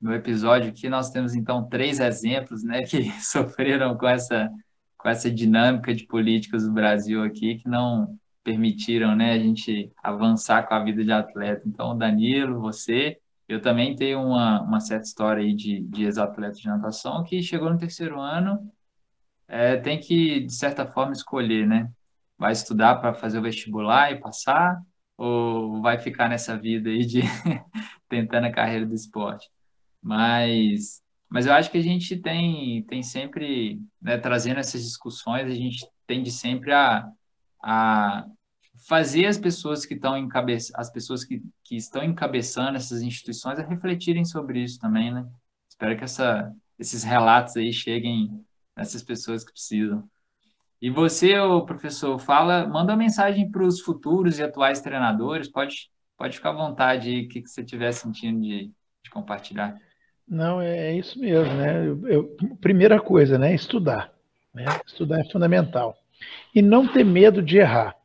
no episódio aqui nós temos então três exemplos, né, que sofreram com essa com essa dinâmica de políticas do Brasil aqui que não permitiram, né, a gente avançar com a vida de atleta. Então, Danilo, você, eu também tenho uma, uma certa história aí de, de ex-atleta de natação que chegou no terceiro ano é, tem que, de certa forma, escolher, né? Vai estudar para fazer o vestibular e passar, ou vai ficar nessa vida aí de tentando a carreira do esporte? Mas, mas eu acho que a gente tem, tem sempre, né, trazendo essas discussões, a gente tende sempre a, a fazer as pessoas que estão encabe... as pessoas que, que estão encabeçando essas instituições a refletirem sobre isso também, né? Espero que essa, esses relatos aí cheguem essas pessoas que precisam. E você, professor, fala, manda uma mensagem para os futuros e atuais treinadores, pode, pode ficar à vontade o que, que você estiver sentindo de, de compartilhar. Não, é, é isso mesmo, né? Eu, eu, primeira coisa, né? Estudar. Né? Estudar é fundamental. E não ter medo de errar.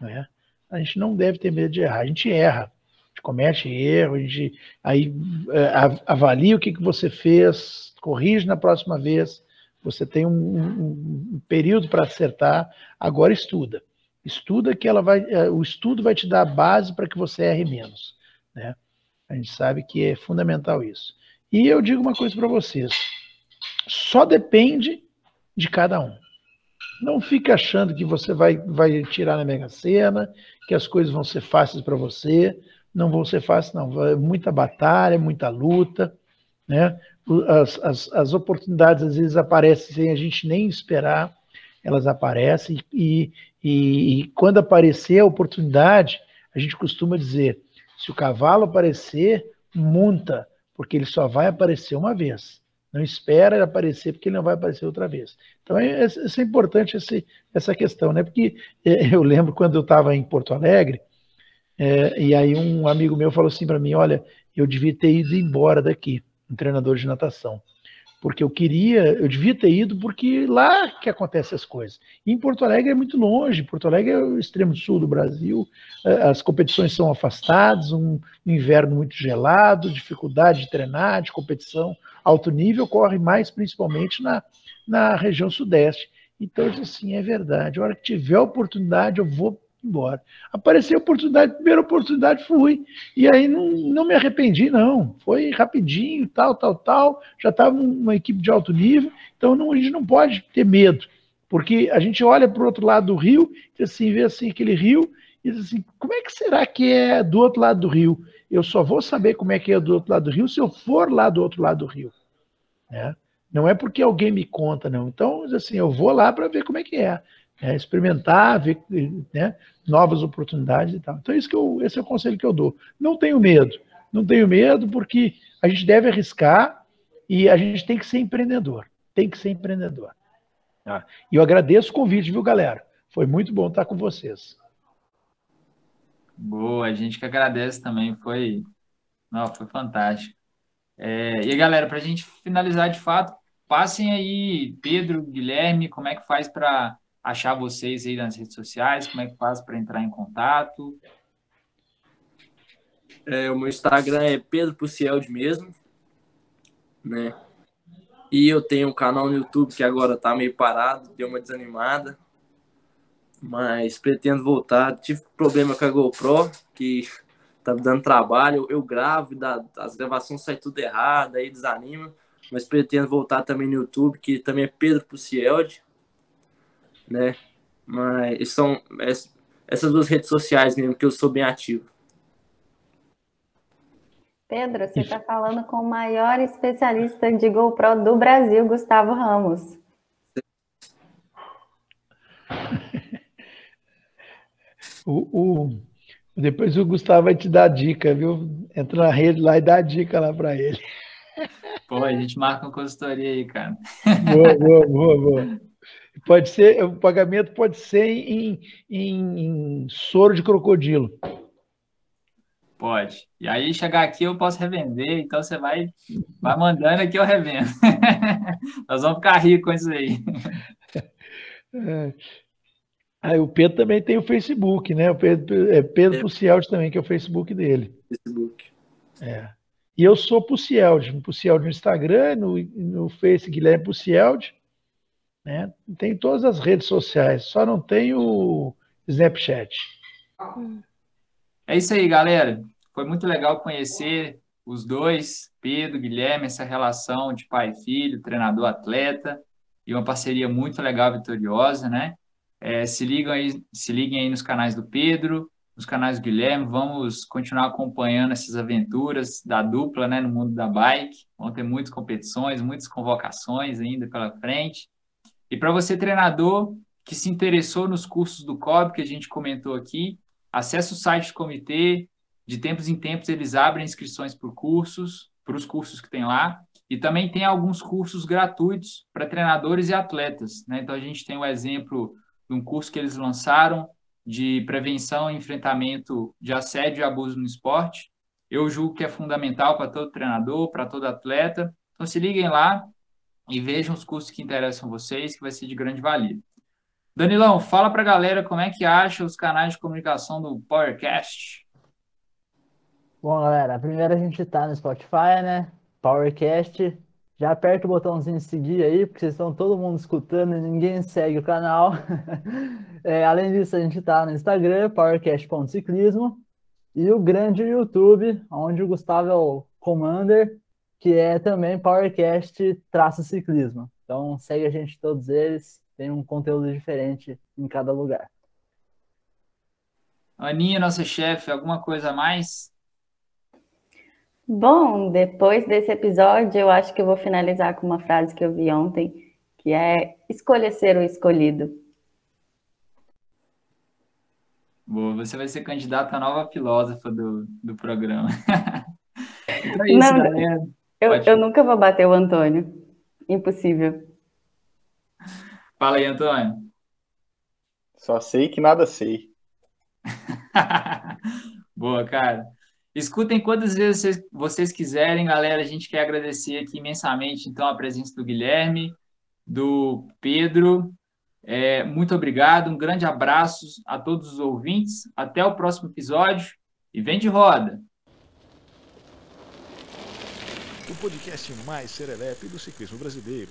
Né? A gente não deve ter medo de errar. A gente erra, a gente comete erro, a gente aí é, avalia o que, que você fez, corrige na próxima vez, você tem um, um, um período para acertar, agora estuda. Estuda que ela vai, é, o estudo vai te dar a base para que você erre menos. Né? A gente sabe que é fundamental isso. E eu digo uma coisa para vocês: só depende de cada um. Não fique achando que você vai, vai tirar na Mega Sena, que as coisas vão ser fáceis para você. Não vão ser fáceis, não. É muita batalha, muita luta. Né? As, as, as oportunidades às vezes aparecem sem a gente nem esperar, elas aparecem e, e, e quando aparecer a oportunidade, a gente costuma dizer, se o cavalo aparecer, monta, porque ele só vai aparecer uma vez. Não espera ele aparecer, porque ele não vai aparecer outra vez. Então, é, é, é importante esse, essa questão, né? Porque é, eu lembro quando eu estava em Porto Alegre, é, e aí um amigo meu falou assim para mim: Olha, eu devia ter ido embora daqui um treinador de natação. Porque eu queria, eu devia ter ido, porque lá que acontecem as coisas. E em Porto Alegre é muito longe, Porto Alegre é o extremo sul do Brasil, é, as competições são afastadas, um inverno muito gelado, dificuldade de treinar, de competição alto nível, ocorre mais principalmente na, na região sudeste. Então, eu disse assim, é verdade, a hora que tiver oportunidade, eu vou embora. Apareceu a oportunidade, primeira oportunidade fui. E aí não, não me arrependi, não. Foi rapidinho, tal, tal, tal. Já estava numa equipe de alto nível, então não, a gente não pode ter medo. Porque a gente olha para o outro lado do rio, e assim, vê assim aquele rio, e diz assim, como é que será que é do outro lado do rio? Eu só vou saber como é que é do outro lado do rio se eu for lá do outro lado do rio. Né? Não é porque alguém me conta, não. Então, assim, eu vou lá para ver como é que é é, experimentar, ver né, novas oportunidades e tal. Então, isso que eu, esse é o conselho que eu dou. Não tenho medo. Não tenho medo porque a gente deve arriscar e a gente tem que ser empreendedor. Tem que ser empreendedor. Ah, e eu agradeço o convite, viu, galera? Foi muito bom estar com vocês. Boa, a gente que agradece também, foi, não, foi fantástico. É, e galera, para a gente finalizar de fato, passem aí, Pedro, Guilherme, como é que faz para achar vocês aí nas redes sociais, como é que faz para entrar em contato? É, o meu Instagram é Pedro Pucielde mesmo, né? E eu tenho um canal no YouTube que agora tá meio parado, deu uma desanimada. Mas pretendo voltar. Tive problema com a GoPro, que tá dando trabalho. Eu, gravo, dá, as gravações saem tudo errado, aí desanima. Mas pretendo voltar também no YouTube, que também é Pedro Pucielde, né? Mas são essas duas redes sociais mesmo que eu sou bem ativo. Pedro, você está falando com o maior especialista de GoPro do Brasil, Gustavo Ramos. o, o, depois o Gustavo vai te dar dica, viu? Entra na rede lá e dá dica lá para ele. Pô, a gente marca uma consultoria aí, cara. Boa, boa, boa, boa. Pode ser, o pagamento pode ser em, em, em soro de crocodilo. Pode. E aí chegar aqui eu posso revender, então você vai, vai mandando aqui eu revendo. Nós vamos ficar ricos com isso aí. É. Aí o Pedro também tem o Facebook, né? O Pedro, é Pedro é. Também, que é o Facebook dele. Facebook. É. E eu sou Pucielde, Pucielde no Instagram, no, no Face Guilherme Pucielde, né? Tem todas as redes sociais, só não tem o Snapchat. É isso aí, galera. Foi muito legal conhecer os dois, Pedro, Guilherme, essa relação de pai e filho, treinador-atleta, e uma parceria muito legal, vitoriosa, né? É, se, ligam aí, se liguem aí nos canais do Pedro, nos canais do Guilherme, vamos continuar acompanhando essas aventuras da dupla né, no mundo da bike. Vão ter muitas competições, muitas convocações ainda pela frente. E para você, treinador, que se interessou nos cursos do COB que a gente comentou aqui, Acesse o site do comitê, de tempos em tempos eles abrem inscrições por cursos, para os cursos que tem lá, e também tem alguns cursos gratuitos para treinadores e atletas. Né? Então a gente tem o exemplo de um curso que eles lançaram de prevenção e enfrentamento de assédio e abuso no esporte. Eu julgo que é fundamental para todo treinador, para todo atleta. Então se liguem lá e vejam os cursos que interessam vocês, que vai ser de grande valia. Danilão, fala para a galera como é que acha os canais de comunicação do PowerCast. Bom, galera, primeiro a gente está no Spotify, né? PowerCast. Já aperta o botãozinho de seguir aí, porque vocês estão todo mundo escutando e ninguém segue o canal. é, além disso, a gente está no Instagram, powercast.ciclismo, e o grande YouTube, onde o Gustavo é o commander, que é também PowerCast-ciclismo. Então segue a gente todos eles tem um conteúdo diferente em cada lugar. Aninha, nossa chefe, alguma coisa a mais? Bom, depois desse episódio, eu acho que eu vou finalizar com uma frase que eu vi ontem, que é escolha ser o escolhido. Boa, você vai ser candidata a nova filósofa do, do programa. então é isso, Não, galera. Eu, eu nunca vou bater o Antônio. Impossível. Fala aí, Antônio. Só sei que nada sei. Boa, cara. Escutem quantas vezes vocês, vocês quiserem, galera. A gente quer agradecer aqui imensamente, então, a presença do Guilherme, do Pedro. É, muito obrigado, um grande abraço a todos os ouvintes. Até o próximo episódio e vem de roda. O podcast mais serelepe do ciclismo brasileiro.